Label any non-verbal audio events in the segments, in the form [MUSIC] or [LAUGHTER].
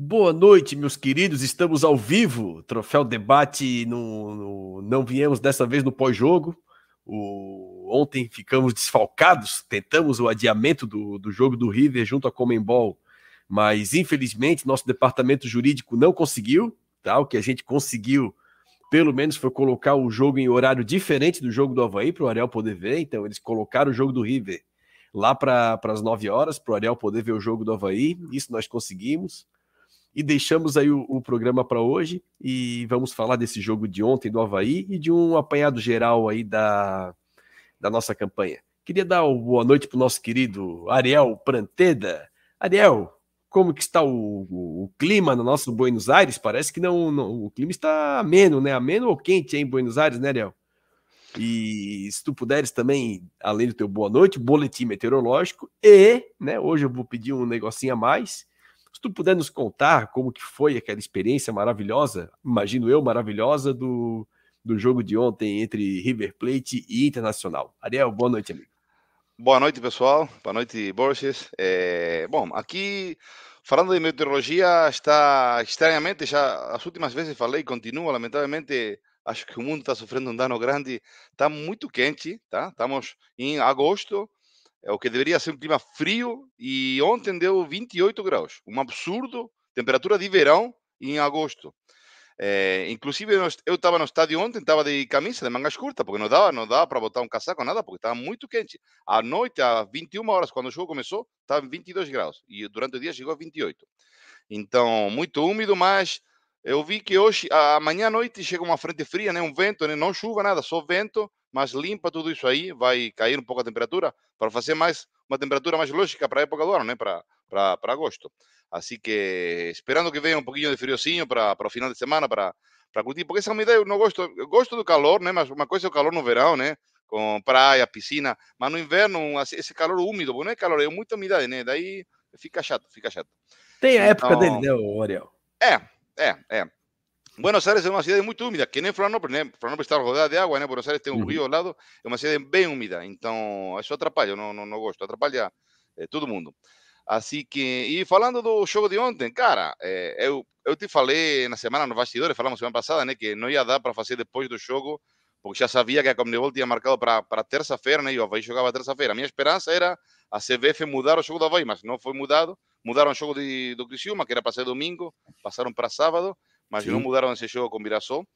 Boa noite, meus queridos. Estamos ao vivo. Troféu debate. No, no não viemos dessa vez no pós-jogo. Ontem ficamos desfalcados. Tentamos o adiamento do, do jogo do River junto à Comembol, mas infelizmente nosso departamento jurídico não conseguiu. Tá? O que a gente conseguiu, pelo menos, foi colocar o jogo em horário diferente do jogo do Havaí para o Ariel poder ver. Então, eles colocaram o jogo do River lá para as 9 horas para o Ariel poder ver o jogo do Havaí. Isso nós conseguimos e deixamos aí o, o programa para hoje e vamos falar desse jogo de ontem do Havaí e de um apanhado geral aí da, da nossa campanha. Queria dar uma boa noite para o nosso querido Ariel Pranteda. Ariel, como que está o, o, o, clima no nosso Buenos Aires? Parece que não, não, o clima está ameno, né? Ameno ou quente em Buenos Aires, né, Ariel? E se tu puderes também, além do teu boa noite, boletim meteorológico e, né, hoje eu vou pedir um negocinho a mais, se tu puder nos contar como que foi aquela experiência maravilhosa, imagino eu, maravilhosa, do, do jogo de ontem entre River Plate e Internacional. Ariel, boa noite, amigo. Boa noite, pessoal. Boa noite, Borges. É, bom, aqui, falando de meteorologia, está estranhamente, já as últimas vezes falei, continua, lamentavelmente, acho que o mundo está sofrendo um dano grande. Está muito quente, tá? Estamos em agosto, é o que deveria ser um clima frio e ontem deu 28 graus, um absurdo, temperatura de verão em agosto. É, inclusive eu estava no estádio ontem, estava de camisa, de mangas curtas, porque não dava, não dava para botar um casaco, nada, porque estava muito quente. À noite, às 21 horas, quando o jogo começou, estava em 22 graus e durante o dia chegou a 28. Então, muito úmido, mas eu vi que hoje, amanhã à noite, chega uma frente fria, né? um vento, né? não chuva, nada, só vento, mas limpa tudo isso aí, vai cair um pouco a temperatura para fazer mais uma temperatura mais lógica para a época do ano, né? para, agosto. Assim que esperando que venha um pouquinho de friozinho para, o final de semana, para, para curtir, porque essa umidade eu não gosto, eu gosto do calor, né? mas uma coisa é o calor no verão, né? com praia, piscina, mas no inverno esse calor úmido, não é calor, é muita umidade, né? Daí fica chato, fica chato. Tem a época então, dele, né, Ariel? É, é, é. Buenos Aires é uma cidade muito úmida, que nem Florianópolis, né? Florianópolis está rodeada de água, né? Buenos Aires tem um rio ao lado, é uma cidade bem úmida, então isso atrapalha, eu não, não, não gosto, atrapalha é, todo mundo. Assim que, e falando do jogo de ontem, cara, é, eu, eu te falei na semana, nos bastidores, falamos semana passada, né? Que não ia dar para fazer depois do jogo, porque já sabia que a Comebol tinha marcado para terça-feira, né? E o Havaí jogava terça-feira. A minha esperança era a CBF mudar o jogo do Havaí, mas não foi mudado. Mudaram o jogo de, do Criciúma, que era para ser domingo, passaram para sábado mas Sim. não mudaram esse jogo com Mirassol.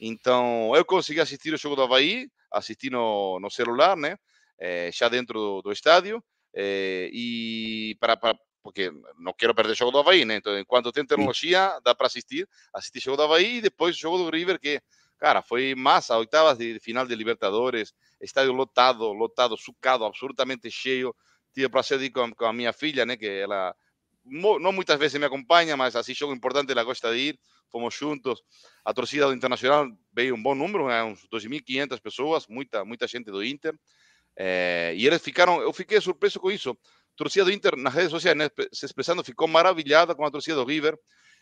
Então, eu consegui assistir o jogo do Havaí, assisti no, no celular, né? É, já dentro do, do estádio. É, e para, para, porque não quero perder o jogo do Havaí, né? Então, enquanto tem tecnologia, Sim. dá para assistir. Assisti o jogo do Havaí e depois o jogo do River, que, cara, foi massa. Oitavas de final de Libertadores, estádio lotado, lotado, sucado, absolutamente cheio. Tive o prazer de ir com, com a minha filha, né? Que ela não muitas vezes me acompanha, mas assim jogo importante ela gosta de ir. Fomos juntos. A torcida do Internacional veio um bom número, uns 2.500 pessoas, muita muita gente do Inter. E eles ficaram, eu fiquei surpreso com isso. Torcida do Inter nas redes sociais né, se expressando ficou maravilhada com a torcida do River.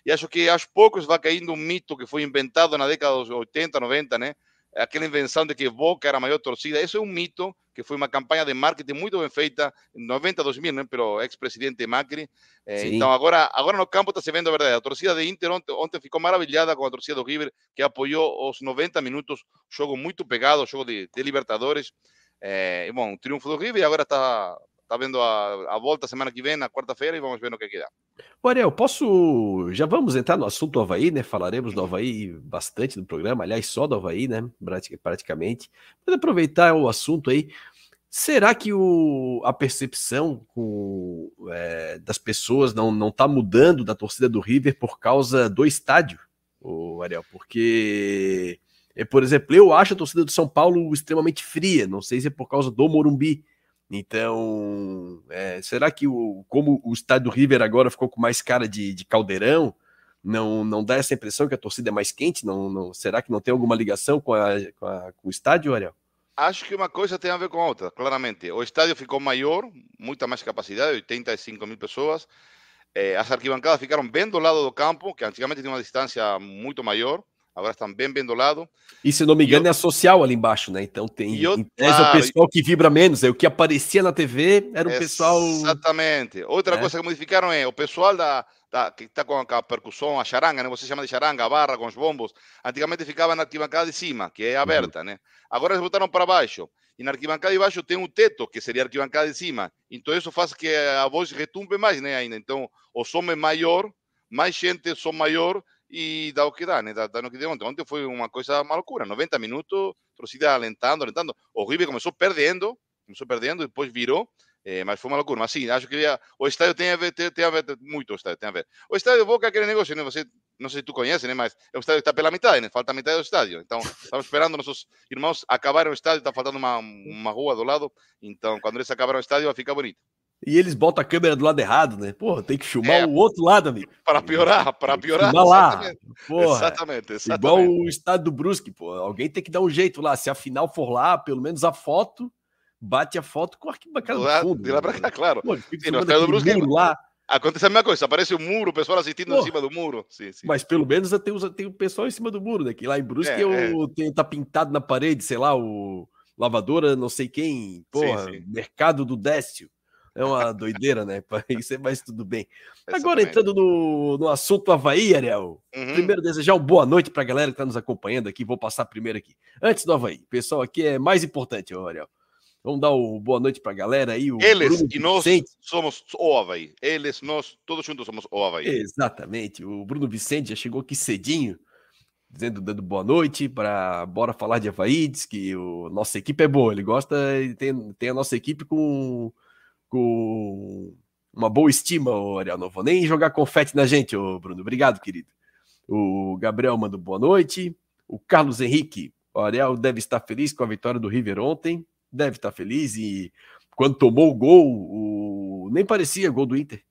E acho que aos poucos vai caindo um mito que foi inventado na década dos 80, 90, né? Aquela invenção de que Boca era a maior torcida. Isso é um mito que foi uma campanha de marketing muito bem feita em 90, 2000, né, pelo ex-presidente Macri. Eh, então agora, agora no campo está se vendo a verdade. A torcida de Inter ontem, ontem ficou maravilhada com a torcida do River, que apoiou os 90 minutos, jogo muito pegado, jogo de, de Libertadores. É, bom, triunfo do River e agora está tá vendo a, a volta semana que vem, na quarta-feira, e vamos ver no que, que dá. O Ariel, posso. Já vamos entrar no assunto do Havaí, né? Falaremos do Havaí bastante no programa, aliás, só do Havaí, né? Praticamente. Mas aproveitar o assunto aí. Será que o, a percepção com, é, das pessoas não, não tá mudando da torcida do River por causa do estádio, o Ariel? Porque, é, por exemplo, eu acho a torcida do São Paulo extremamente fria. Não sei se é por causa do Morumbi. Então, é, será que o, como o estádio River agora ficou com mais cara de, de caldeirão, não, não dá essa impressão que a torcida é mais quente? Não, não será que não tem alguma ligação com, a, com, a, com o estádio, Ariel? Acho que uma coisa tem a ver com a outra, claramente. O estádio ficou maior, muita mais capacidade, 85 mil pessoas. É, as arquibancadas ficaram bem do lado do campo, que antigamente tinha uma distância muito maior. Agora estão bem bem do lado. E se não me engano, eu... é social ali embaixo, né? Então tem eu... em ah, o pessoal que vibra menos. É o que aparecia na TV era o pessoal. Exatamente. Outra é. coisa que modificaram é o pessoal da, da que está com a percussão, a charanga, né? Você chama de charanga, a barra com os bombos. Antigamente ficava na arquibancada de cima, que é aberta, uhum. né? Agora eles botaram para baixo. E na arquibancada de baixo tem um teto, que seria a arquibancada de cima. Então isso faz que a voz retumbe mais, né? Ainda. Então o som é maior, mais gente, som maior e dá o que dá, né? Dá, dá no que deu ontem. Ontem foi uma coisa uma loucura. 90 minutos, torcida alentando, alentando. O River começou perdendo, começou perdendo, depois virou. É, mas foi uma loucura. Mas sim, acho que o estádio tem a ver, tem, tem a ver muito o estádio, tem a ver. O estádio Boca é aquele negócio, né? Você não sei se tu conhece, né? Mas o estádio está pela metade, né? Falta a metade do estádio. Então, estamos esperando nossos irmãos acabarem o estádio, está faltando uma, uma rua do lado. Então, quando eles acabarem o estádio, vai ficar bonito. E eles botam a câmera do lado errado, né? Porra, tem que filmar é, o outro lado, amigo. Para piorar, para piorar. Filmar lá. Exatamente. Porra, exatamente, exatamente. Igual o estádio do Brusque, pô. Alguém tem que dar um jeito lá. Se a final for lá, pelo menos a foto, bate a foto com a arquibancada do fundo. De lá para cá, claro. Pô, Sim, no estádio do Brusque, lá. Acontece a mesma coisa, aparece o um muro, o pessoal assistindo Pô, em cima do muro. Sim, sim. Mas pelo menos tem, tem o pessoal em cima do muro, né? Que lá em Brusque é, é. Tem, tá pintado na parede, sei lá, o lavadora, não sei quem, porra, sim. mercado do Décio. É uma doideira, né? [LAUGHS] Isso é mais tudo bem. Agora, entrando no, no assunto Havaí, Ariel. Uhum. Primeiro, desejar uma boa noite para a galera que está nos acompanhando aqui. Vou passar primeiro aqui. Antes do Havaí, pessoal aqui é mais importante, Ariel. Vamos dar o boa noite para a galera aí. Eles Bruno e nós Vicente. somos o Havaí. Eles, nós, todos juntos somos o Havaí. Exatamente. O Bruno Vicente já chegou aqui cedinho, dizendo, dando boa noite para bora falar de Havaí. Diz que o, nossa equipe é boa. Ele gosta e tem, tem a nossa equipe com, com uma boa estima, Ariel. Não vou nem jogar confete na gente, ô Bruno. Obrigado, querido. O Gabriel manda boa noite. O Carlos Henrique, o Ariel deve estar feliz com a vitória do River ontem deve estar feliz. E quando tomou o gol, o... nem parecia gol do Inter.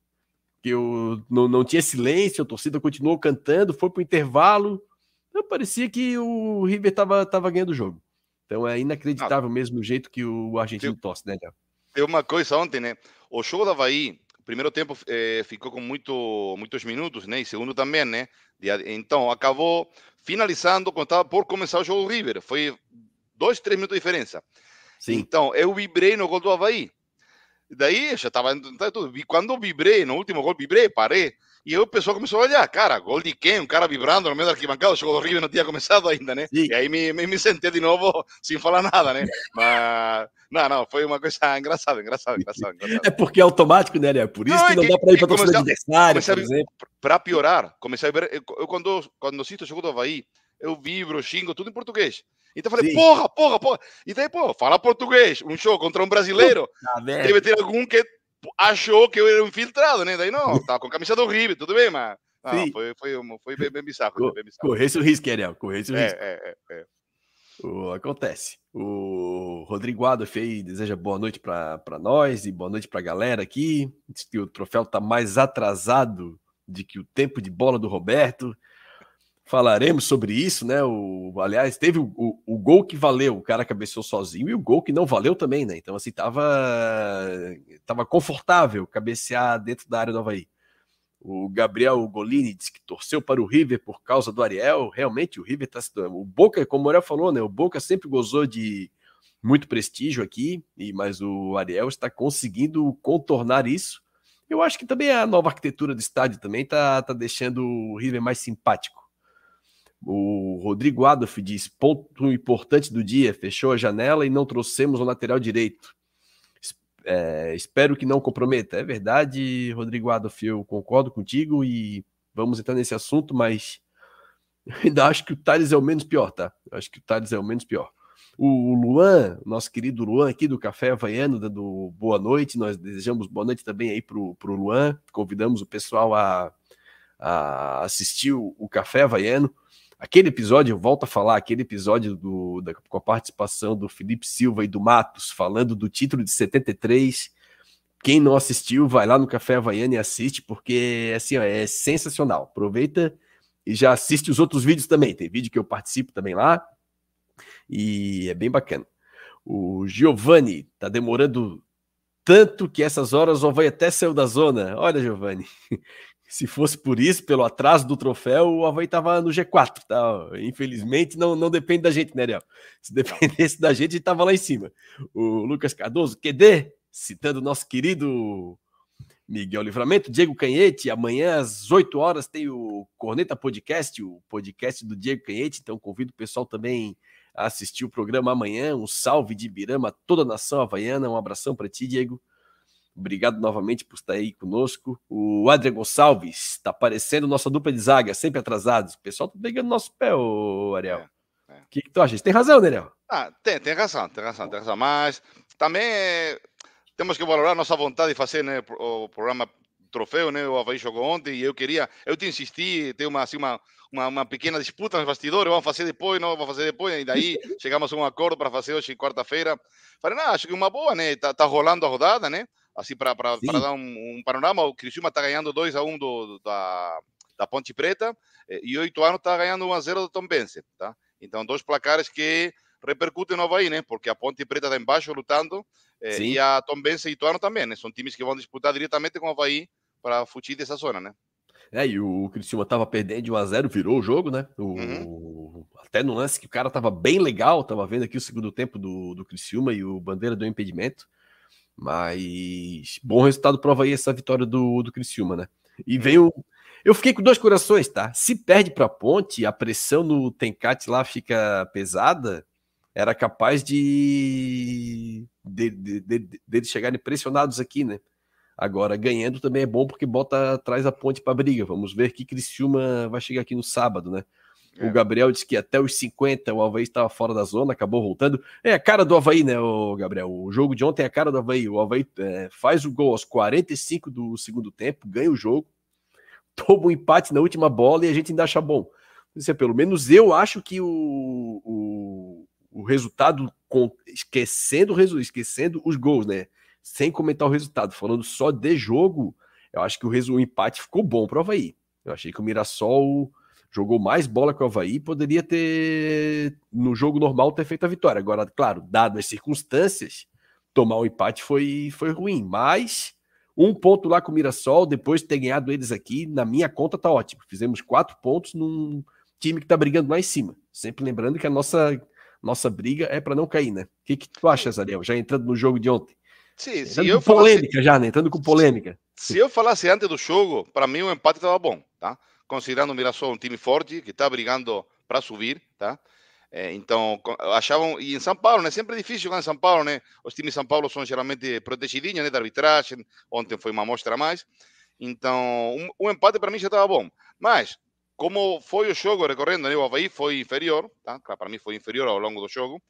Que eu não, não tinha silêncio, a torcida continuou cantando, foi para o intervalo. Então, parecia que o River estava tava ganhando o jogo. Então é inacreditável ah, mesmo o jeito que o argentino tem, tosse, né, Tem uma coisa ontem, né? O jogo da Havaí, primeiro tempo eh, ficou com muito, muitos minutos, né? E segundo também, né? Então acabou finalizando quando estava por começar o jogo do River. Foi dois, três minutos de diferença. Sim. Então, eu vibrei no gol do Havaí. Daí já estava tudo. E quando vibrei, no último gol, vibrei, parei. E aí o pessoal começou a olhar, cara, gol de quem? Um cara vibrando no meio da arquibancada, o jogo do River não tinha começado ainda, né? Sim. E aí me, me, me sentei de novo [LAUGHS] sem falar nada, né? Mas, não, não, foi uma coisa engraçada, engraçada, engraçada. É porque é automático, né, né? Por isso não, que não é que, dá para ir para torcida adversária, por exemplo. Para piorar, comecei a ver, eu, eu quando, quando assisto o jogo do Havaí, eu vibro, xingo, tudo em português. Então eu falei, Sim. porra, porra, porra. E daí, pô, fala português, um show contra um brasileiro. Ah, deve ter algum que achou que eu era infiltrado, né? Daí não, [LAUGHS] tava com a camisa do River, tudo bem, mas. Não, foi, foi, foi bem, bem bizarro. Co bem bizarro. Corresse o risco, Ariel, corresse o é, risco. É, é, é. O, acontece. O Rodrigo Adolf aí deseja boa noite para nós e boa noite para a galera aqui. Diz que o troféu está mais atrasado de que o tempo de bola do Roberto falaremos sobre isso, né? O, aliás, teve o, o, o, gol que valeu, o cara cabeceou sozinho, e o gol que não valeu também, né? Então, assim, tava, tava confortável cabecear dentro da área do Havaí. O Gabriel Golini disse que torceu para o River por causa do Ariel. Realmente, o River tá. O Boca, como o Morel falou, né? O Boca sempre gozou de muito prestígio aqui, e mas o Ariel está conseguindo contornar isso. Eu acho que também a nova arquitetura do estádio também tá, tá deixando o River mais simpático. O Rodrigo Adolf diz: ponto importante do dia, fechou a janela e não trouxemos o lateral direito. É, espero que não comprometa. É verdade, Rodrigo Adolf, eu concordo contigo e vamos entrar nesse assunto, mas [LAUGHS] ainda acho que o Thales é o menos pior, tá? Acho que o Thales é o menos pior. O Luan, nosso querido Luan aqui do Café Havaiano, dando boa noite. Nós desejamos boa noite também aí pro, pro Luan. Convidamos o pessoal a, a assistir o, o Café Havaiano. Aquele episódio, eu volto a falar, aquele episódio do, da, com a participação do Felipe Silva e do Matos, falando do título de 73. Quem não assistiu, vai lá no Café Havaiana e assiste, porque assim, ó, é sensacional. Aproveita e já assiste os outros vídeos também. Tem vídeo que eu participo também lá. E é bem bacana. O Giovanni tá demorando tanto que essas horas só vai até saiu da zona. Olha, Giovanni, se fosse por isso, pelo atraso do troféu, o Havaí tava no G4, tá? Infelizmente, não, não depende da gente, né, Ariel? Se dependesse da gente, tava lá em cima. O Lucas Cardoso, QD, citando o nosso querido Miguel Livramento, Diego Canhete. Amanhã às 8 horas tem o Corneta Podcast, o podcast do Diego Canhete. Então convido o pessoal também a assistir o programa amanhã. Um salve de Birama toda a nação havaiana. Um abração para ti, Diego. Obrigado novamente por estar aí conosco. O Adrian Gonçalves está aparecendo nossa dupla de zaga, sempre atrasados. O pessoal tá pegando nosso pé, ô Ariel. O é, é. que, que, tu acha? Tem razão, né, Ariel? Ah, tem, tem razão, tem razão, tem razão. Mas também temos que valorar nossa vontade de fazer né, o programa troféu, né? O Havaí jogou ontem e eu queria, eu te insisti, ter uma, assim, uma, uma, uma, pequena disputa nos bastidores, vamos fazer depois, não vamos fazer depois, e daí [LAUGHS] chegamos a um acordo para fazer hoje, quarta-feira. Falei, não, acho que uma boa, né? Tá, tá rolando a rodada, né? Assim, para dar um, um, panorama, o Criciúma está ganhando 2 a 1 um do, da, da Ponte Preta e o Ituano está ganhando 1 a 0 do Tom Bense, tá? Então, dois placares que repercute no Havaí, né? Porque a Ponte Preta está embaixo lutando eh, e a Tombense e Ituano também, né? São times que vão disputar diretamente com o Havaí para fugir dessa zona, né? É, e o Criciúma estava perdendo de 1x0, virou o jogo, né? O, uhum. Até no lance que o cara estava bem legal, tava vendo aqui o segundo tempo do, do Criciúma e o Bandeira deu impedimento. Mas bom resultado prova aí essa vitória do, do Criciúma, né? E uhum. vem o. Eu fiquei com dois corações, tá? Se perde para Ponte, a pressão no Tencate lá fica pesada era capaz de, de, de, de, de chegarem pressionados aqui, né? Agora, ganhando também é bom porque bota atrás a ponte para briga. Vamos ver que Criciúma vai chegar aqui no sábado, né? É. O Gabriel disse que até os 50 o Havaí estava fora da zona, acabou voltando. É a cara do Havaí, né, o Gabriel? O jogo de ontem é a cara do Havaí. O Havaí é, faz o gol aos 45 do segundo tempo, ganha o jogo, [LAUGHS] toma um empate na última bola e a gente ainda acha bom. Isso é, pelo menos eu acho que o, o, o resultado, com, esquecendo, esquecendo os gols, né? Sem comentar o resultado, falando só de jogo, eu acho que o, o empate ficou bom para o Havaí. Eu achei que o Mirassol jogou mais bola que o Havaí, poderia ter, no jogo normal, ter feito a vitória. Agora, claro, dado as circunstâncias, tomar o um empate foi, foi ruim, mas um ponto lá com o Mirassol, depois de ter ganhado eles aqui, na minha conta tá ótimo. Fizemos quatro pontos num time que tá brigando lá em cima. Sempre lembrando que a nossa nossa briga é para não cair, né? O que, que tu achas, Ariel? Já entrando no jogo de ontem. Sim, se eu polêmica falasse... já, né? Entrando com polêmica. Se eu falasse antes do jogo, para mim o empate estava bom, tá? Considerando o Mirassol um time forte que está brigando para subir, tá? É, então, achavam, e em São Paulo, né? Sempre é difícil jogar em São Paulo, né? Os times de São Paulo são geralmente protegidinhos, né? Da arbitragem. Ontem foi uma amostra a mais. Então, um, um empate para mim já estava bom. Mas, como foi o jogo recorrendo, né? o Havaí foi inferior, tá? para mim foi inferior ao longo do jogo,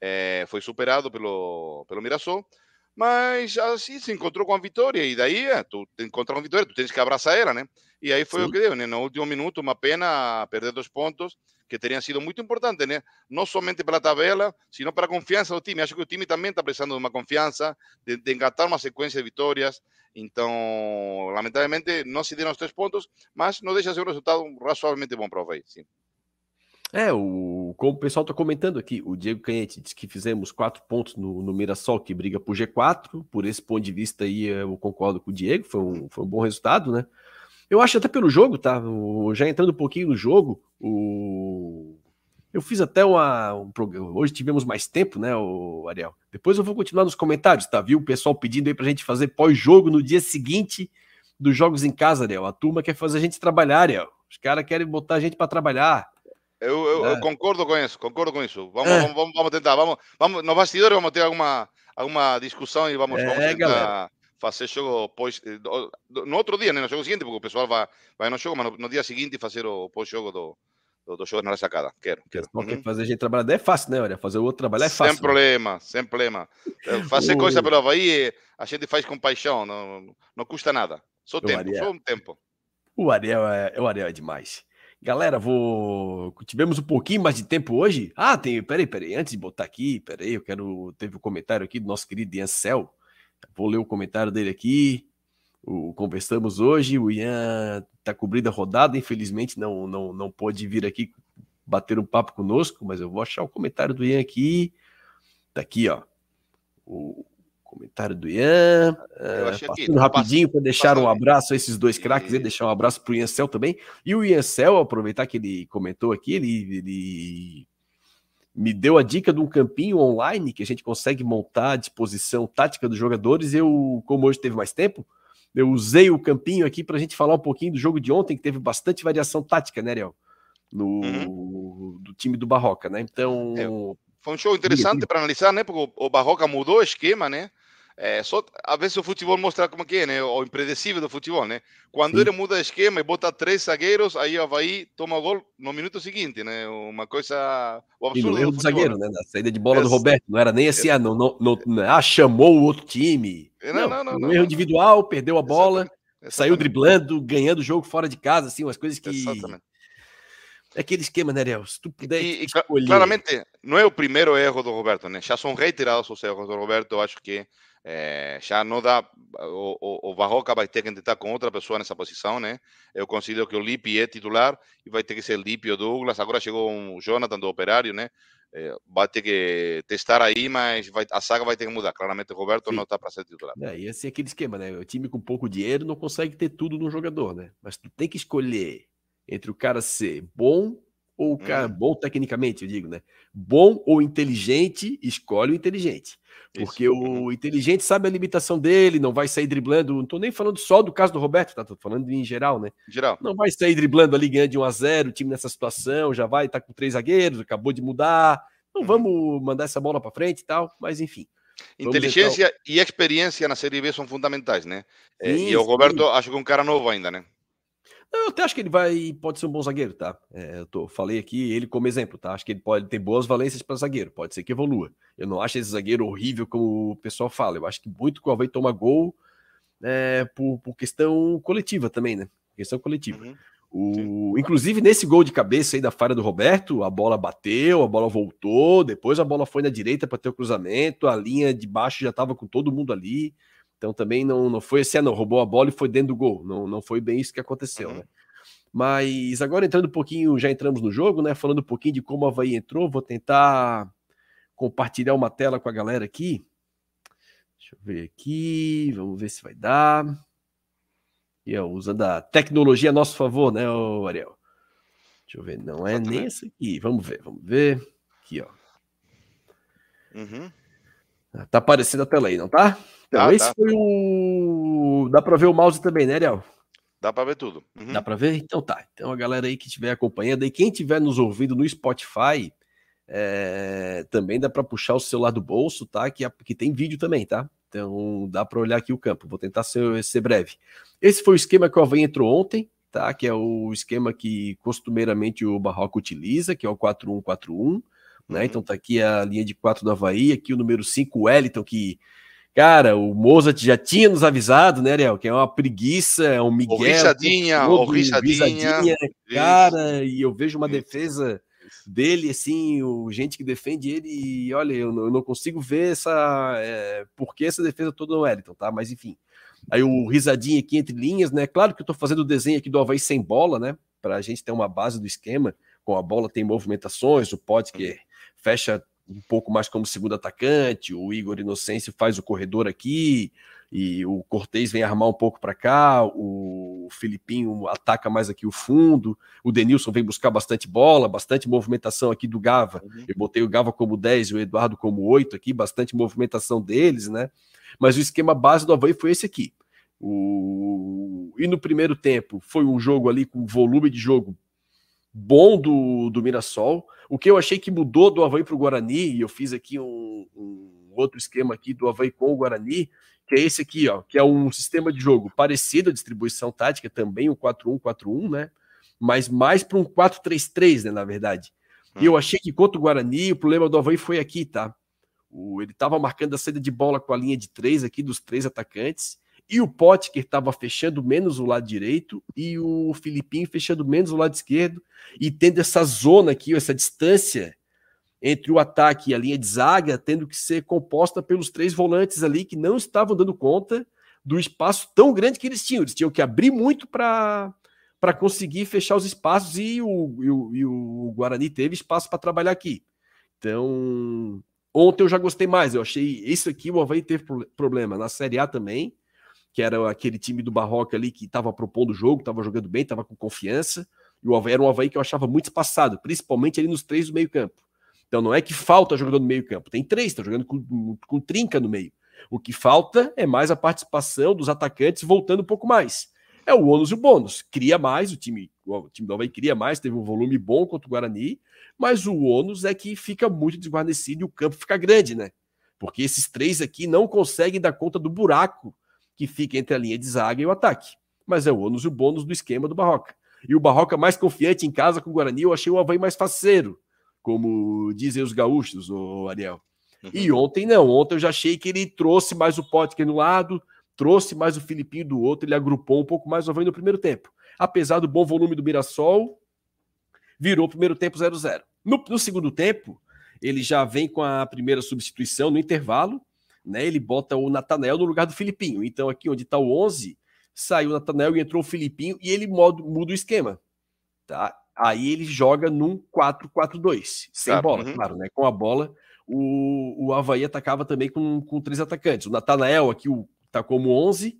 é, foi superado pelo, pelo Mirassol, mas assim se encontrou com a vitória, e daí tu encontrar uma vitória, tu tens que abraçar ela, né? E aí foi Sim. o que deu, né? No último minuto, uma pena perder dois pontos, que teriam sido muito importantes, né? Não somente pela tabela, sino para a confiança do time. Acho que o time também está precisando de uma confiança, de, de engatar uma sequência de vitórias. Então, lamentavelmente, não se deram os três pontos, mas não deixa de ser um resultado razoavelmente bom para o Havaí, sim. É, o, como o pessoal está comentando aqui, o Diego Canhete disse que fizemos quatro pontos no, no Mirassol, que briga por G4. Por esse ponto de vista aí, eu concordo com o Diego, foi um, foi um bom resultado, né? Eu acho até pelo jogo, tá? O, já entrando um pouquinho no jogo, o, eu fiz até uma. Um, hoje tivemos mais tempo, né, o Ariel? Depois eu vou continuar nos comentários, tá? Viu? O pessoal pedindo aí pra gente fazer pós-jogo no dia seguinte dos jogos em casa, Ariel. A turma quer fazer a gente trabalhar, Ariel. Os caras querem botar a gente para trabalhar. Eu, eu, é. eu, concordo com isso, concordo com isso. Vamos, é. vamos, vamos, tentar. Vamos, vamos, no bastidores vamos ter alguma, alguma discussão e vamos, é, vamos tentar galera. fazer jogo pós. Eh, no outro dia, né, no jogo seguinte, porque o pessoal vai, vai no jogo, mas no, no dia seguinte fazer o pós-jogo do do, do jogo na sacada. Quero, quero. Uhum. Quer fazer a gente trabalhar é fácil, né? Olha, fazer o outro trabalhar é fácil. Sem né? problema, sem problema. Fazer coisa pelo Havaí, a gente faz com paixão, não, não custa nada. Só tempo, Ariel. só um tempo. O Ariel é, o Ariel é demais. Galera, vou. Tivemos um pouquinho mais de tempo hoje. Ah, tem. Peraí, peraí. Antes de botar aqui, peraí, eu quero. Teve um comentário aqui do nosso querido Ian Cel. Vou ler o comentário dele aqui. O, conversamos hoje. O Ian está cobrindo a rodada, infelizmente não, não, não pôde vir aqui bater um papo conosco, mas eu vou achar o comentário do Ian aqui. Tá aqui, ó. O Comentário do Ian. Uh, passando rapidinho para deixar um abraço a esses dois craques e deixar um abraço para o Ian Cel também. E o Ian Cel, aproveitar que ele comentou aqui, ele, ele me deu a dica de um campinho online que a gente consegue montar a disposição tática dos jogadores. Eu, como hoje teve mais tempo, eu usei o campinho aqui para a gente falar um pouquinho do jogo de ontem, que teve bastante variação tática, né, Ariel? No uhum. do time do Barroca, né? Então. É, foi um show interessante para analisar, né? Porque o Barroca mudou o esquema, né? É, só, às vezes o futebol mostra como que é, né? O impredecível do futebol, né? Quando Sim. ele muda de esquema e bota três zagueiros, aí o Havaí toma o gol no minuto seguinte, né? Uma coisa o absurdo. E erro do, zagueiro, né? Na saída de bola é, do Roberto. Não era nem assim, é, ah, não, não, não, ah, chamou o outro time. Não, não, não. Um erro individual, perdeu a bola, Exatamente. Exatamente. saiu driblando, ganhando o jogo fora de casa, assim, umas coisas que. Exatamente. É aquele esquema, né, Ariel? Se tu puder e, escolher... Claramente, não é o primeiro erro do Roberto, né? Já são reiterados os erros do Roberto, acho que é, já não dá. O, o, o Barroca vai ter que tentar com outra pessoa nessa posição, né? Eu considero que o Lipe é titular e vai ter que ser Lipe ou Douglas. Agora chegou um Jonathan do Operário, né? É, vai ter que testar aí, mas vai, a saga vai ter que mudar. Claramente o Roberto Sim. não está para ser titular. É, e assim aquele esquema, né? O time com pouco dinheiro não consegue ter tudo no jogador, né? Mas tu tem que escolher entre o cara ser bom ou o cara hum. bom tecnicamente, eu digo, né? Bom ou inteligente, escolhe o inteligente. Porque Isso. o inteligente sabe a limitação dele, não vai sair driblando. Não tô nem falando só do caso do Roberto, tá? Tô falando em geral, né? Geral. Não vai sair driblando ali ganhando de 1 a 0 o time nessa situação, já vai tá com três zagueiros, acabou de mudar. Não uhum. vamos mandar essa bola para frente e tal, mas enfim. Inteligência então... e experiência na Série B são fundamentais, né? Eh, sim, e o Roberto, sim. acho que é um cara novo ainda, né? Eu até acho que ele vai, pode ser um bom zagueiro, tá? É, eu tô, falei aqui ele como exemplo, tá? Acho que ele pode ter boas valências para zagueiro, pode ser que evolua. Eu não acho esse zagueiro horrível como o pessoal fala. Eu acho que muito que o Havaí toma gol é, por, por, questão coletiva também, né? Questão coletiva. Uhum. O, inclusive nesse gol de cabeça aí da falha do Roberto, a bola bateu, a bola voltou, depois a bola foi na direita para ter o cruzamento, a linha de baixo já estava com todo mundo ali. Então também não, não foi assim, ah, não, roubou a bola e foi dentro do gol. Não, não foi bem isso que aconteceu, uhum. né? Mas agora entrando um pouquinho, já entramos no jogo, né? Falando um pouquinho de como a Havaí entrou, vou tentar compartilhar uma tela com a galera aqui. Deixa eu ver aqui, vamos ver se vai dar. E ó, usando a tecnologia a nosso favor, né, Ariel? Deixa eu ver, não é nem essa aqui. Vamos ver, vamos ver. Aqui, ó. Uhum. Tá aparecendo a tela aí, não tá? Então, esse foi o. Dá para ver o mouse também, né, Ariel? Dá para ver tudo. Uhum. Dá para ver? Então tá. Então a galera aí que estiver acompanhando, e quem estiver nos ouvindo no Spotify, é... também dá para puxar o celular do bolso, tá? Que, que tem vídeo também, tá? Então dá para olhar aqui o campo. Vou tentar ser, ser breve. Esse foi o esquema que o Havaí entrou ontem, tá? Que é o esquema que costumeiramente o Barroco utiliza, que é o 4-1-4-1. Né? Uhum. Então tá aqui a linha de 4 do Havaí, aqui o número 5, o Wellington, que Cara, o Mozart já tinha nos avisado, né, Ariel? Que é uma preguiça, é um Miguel. O risadinha, o risadinha. Cara, e eu vejo uma defesa dele, assim, o gente que defende ele, e olha, eu não, eu não consigo ver essa. É, por que essa defesa toda no Wellington, tá? Mas enfim. Aí o risadinho aqui entre linhas, né? Claro que eu tô fazendo o desenho aqui do Havaí sem bola, né? Pra gente ter uma base do esquema. Com a bola tem movimentações, o pote que fecha um pouco mais como segundo atacante, o Igor Inocêncio faz o corredor aqui, e o Cortez vem armar um pouco para cá, o Filipinho ataca mais aqui o fundo, o Denilson vem buscar bastante bola, bastante movimentação aqui do Gava. Uhum. Eu botei o Gava como 10 e o Eduardo como 8 aqui, bastante movimentação deles, né? Mas o esquema base do Havaí foi esse aqui. O... E no primeiro tempo foi um jogo ali com volume de jogo bom do, do Mirassol. O que eu achei que mudou do Havaí para o Guarani, e eu fiz aqui um, um, outro esquema aqui do Havaí com o Guarani, que é esse aqui, ó, que é um sistema de jogo parecido à distribuição tática, também um 4-1-4-1, né? Mas mais para um 4-3-3, né, na verdade. Hum. E eu achei que contra o Guarani, o problema do Havaí foi aqui, tá? O, ele estava marcando a saída de bola com a linha de três aqui, dos três atacantes, e o Potker estava fechando menos o lado direito e o Filipinho fechando menos o lado esquerdo e tendo essa zona aqui, essa distância entre o ataque e a linha de zaga, tendo que ser composta pelos três volantes ali que não estavam dando conta do espaço tão grande que eles tinham. Eles tinham que abrir muito para para conseguir fechar os espaços e o, e o, e o Guarani teve espaço para trabalhar aqui. Então, Ontem eu já gostei mais. Eu achei isso aqui o Havaí teve problema na Série A também, que era aquele time do Barroca ali que estava propondo o jogo, estava jogando bem, estava com confiança. E o Havaí era um Havaí que eu achava muito espaçado, principalmente ali nos três do meio-campo. Então não é que falta jogador no meio-campo, tem três, está jogando com, com trinca no meio. O que falta é mais a participação dos atacantes voltando um pouco mais. É o ônus e o bônus. Cria mais, o time, o time do Havaí cria mais, teve um volume bom contra o Guarani, mas o ônus é que fica muito desguarnecido e o campo fica grande, né? Porque esses três aqui não conseguem dar conta do buraco que fica entre a linha de zaga e o ataque. Mas é o ônus e o bônus do esquema do Barroca. E o Barroca mais confiante em casa com o Guarani, eu achei o Havaí mais faceiro, como dizem os gaúchos, o Ariel. Uhum. E ontem não, ontem eu já achei que ele trouxe mais o Potker no lado, trouxe mais o Filipinho do outro, ele agrupou um pouco mais o Havaí no primeiro tempo. Apesar do bom volume do Mirassol, virou o primeiro tempo 0-0. No, no, segundo tempo, ele já vem com a primeira substituição no intervalo, né? Ele bota o Natanel no lugar do Filipinho. Então, aqui onde está o 11, saiu o Natanel e entrou o Filipinho e ele muda, muda o esquema. Tá? Aí ele joga num 4-4-2, sem bola, uhum. claro, né? Com a bola, o, o Havaí atacava também com, com três atacantes. O Natanael aqui o, tá como 11,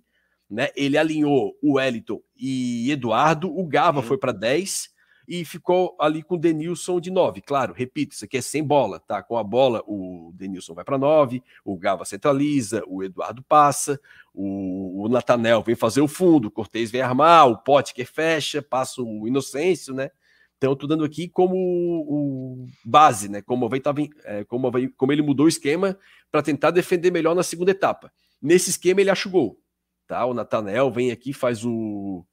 né? Ele alinhou o Wellington e Eduardo, o Gava uhum. foi para 10 e ficou ali com o Denilson de 9. Claro, repito, isso aqui é sem bola, tá? Com a bola, o Denilson vai para 9, o Gava centraliza, o Eduardo passa, o, o Natanel vem fazer o fundo, o Cortez vem armar, o Pote que fecha, passa o Inocêncio, né? Então, eu tô dando aqui como o, base, né? Como, o tava, é, como, como ele mudou o esquema para tentar defender melhor na segunda etapa. Nesse esquema, ele acha o gol. Tá? O Natanel vem aqui, faz o,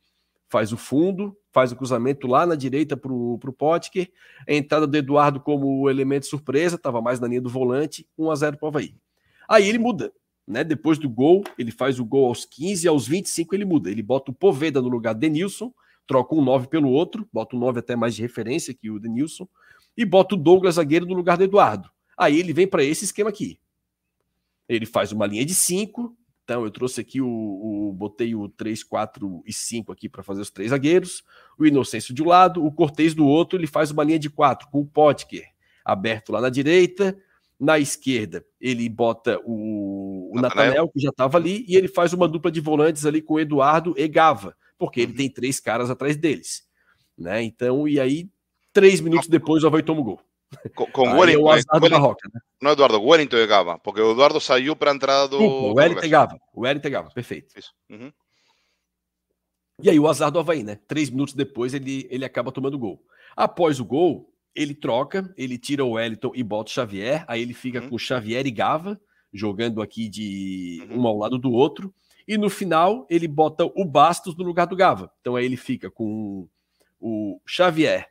faz o fundo, faz o cruzamento lá na direita para o Potker. A entrada do Eduardo como elemento surpresa, estava mais na linha do volante, 1 a 0 para o Havaí. Aí ele muda, né? Depois do gol, ele faz o gol aos 15, aos 25 ele muda. Ele bota o Poveda no lugar de Denilson, troca um 9 pelo outro, bota um 9 até mais de referência que o Denilson, e bota o Douglas zagueiro no lugar do Eduardo. Aí ele vem para esse esquema aqui. Ele faz uma linha de 5, então eu trouxe aqui o, o botei o 3, 4 e 5 aqui para fazer os três zagueiros, o Inocêncio de um lado, o Cortez do outro, ele faz uma linha de 4 com o Potker aberto lá na direita, na esquerda ele bota o, o Natanel, que já estava ali, e ele faz uma dupla de volantes ali com o Eduardo e Gava, porque ele uhum. tem três caras atrás deles. Né? Então, e aí, três minutos depois, o Havaí toma o gol. Com, com Wellington, é o Wellington, né? Não é Eduardo, Wellington e Gava, porque o Eduardo saiu para a entrada do. o Wellington e Gava. O Wellington e Gava, perfeito. Isso. Uhum. E aí o azar do Havaí, né? Três minutos depois ele, ele acaba tomando gol. Após o gol, ele troca, ele tira o Wellington e bota o Xavier, aí ele fica uhum. com Xavier e Gava, jogando aqui de uhum. um ao lado do outro. E no final ele bota o Bastos no lugar do Gava. Então aí ele fica com o Xavier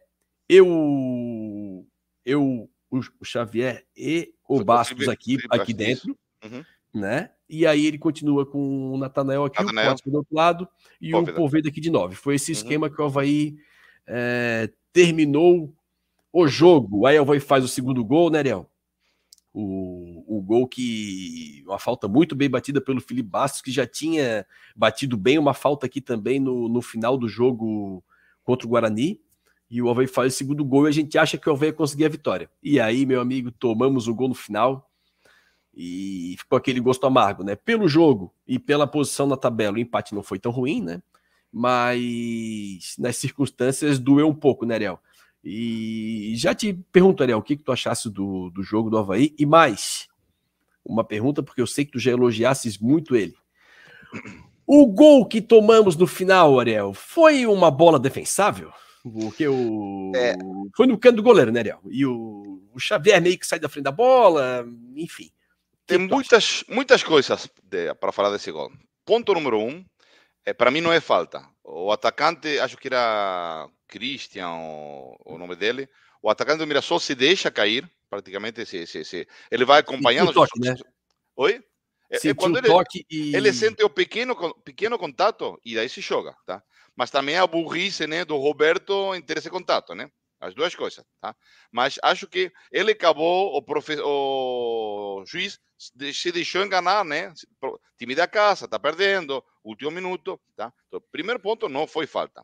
e o eu, o, Xavier e o Bastos aqui, aqui dentro, uhum. né? E aí ele continua com o Natanael aqui, Nathanael. o do outro lado e Poveda. o Poveda aqui de nove. Foi esse uhum. esquema que o Havaí é, terminou o jogo. Aí o Havaí faz o segundo gol, né, Ariel? O, o gol que. Uma falta muito bem batida pelo Felipe Bastos, que já tinha batido bem uma falta aqui também no, no final do jogo contra o Guarani e o Havaí faz o segundo gol e a gente acha que o Havaí ia conseguir a vitória. E aí, meu amigo, tomamos o gol no final e ficou aquele gosto amargo, né? Pelo jogo e pela posição na tabela, o empate não foi tão ruim, né? Mas nas circunstâncias doeu um pouco, né, Ariel? E já te pergunto, Ariel, o que, que tu achasse do, do jogo do Havaí? E mais, uma pergunta, porque eu sei que tu já elogiasses muito ele. O gol que tomamos no final, Ariel, foi uma bola defensável? Porque o. É. Foi no canto do goleiro, né, Ariel? E o, o Xavier meio que sai da frente da bola, enfim. Tem muitas, muitas coisas para falar desse gol. Ponto número um, é, para mim não é falta. O atacante, acho que era Christian o, o nome dele, o atacante do Mirassol se deixa cair, praticamente, se, se, se ele vai acompanhando. Toque, né? Oi? É, é quando ele, e... ele sente o pequeno, pequeno contato e daí se joga, tá? Mas também a burrice né, do Roberto em ter esse contato, né? As duas coisas, tá? Mas acho que ele acabou, o, profe... o juiz se deixou enganar, né? Time da casa, tá perdendo, último minuto, tá? Então, primeiro ponto, não foi falta.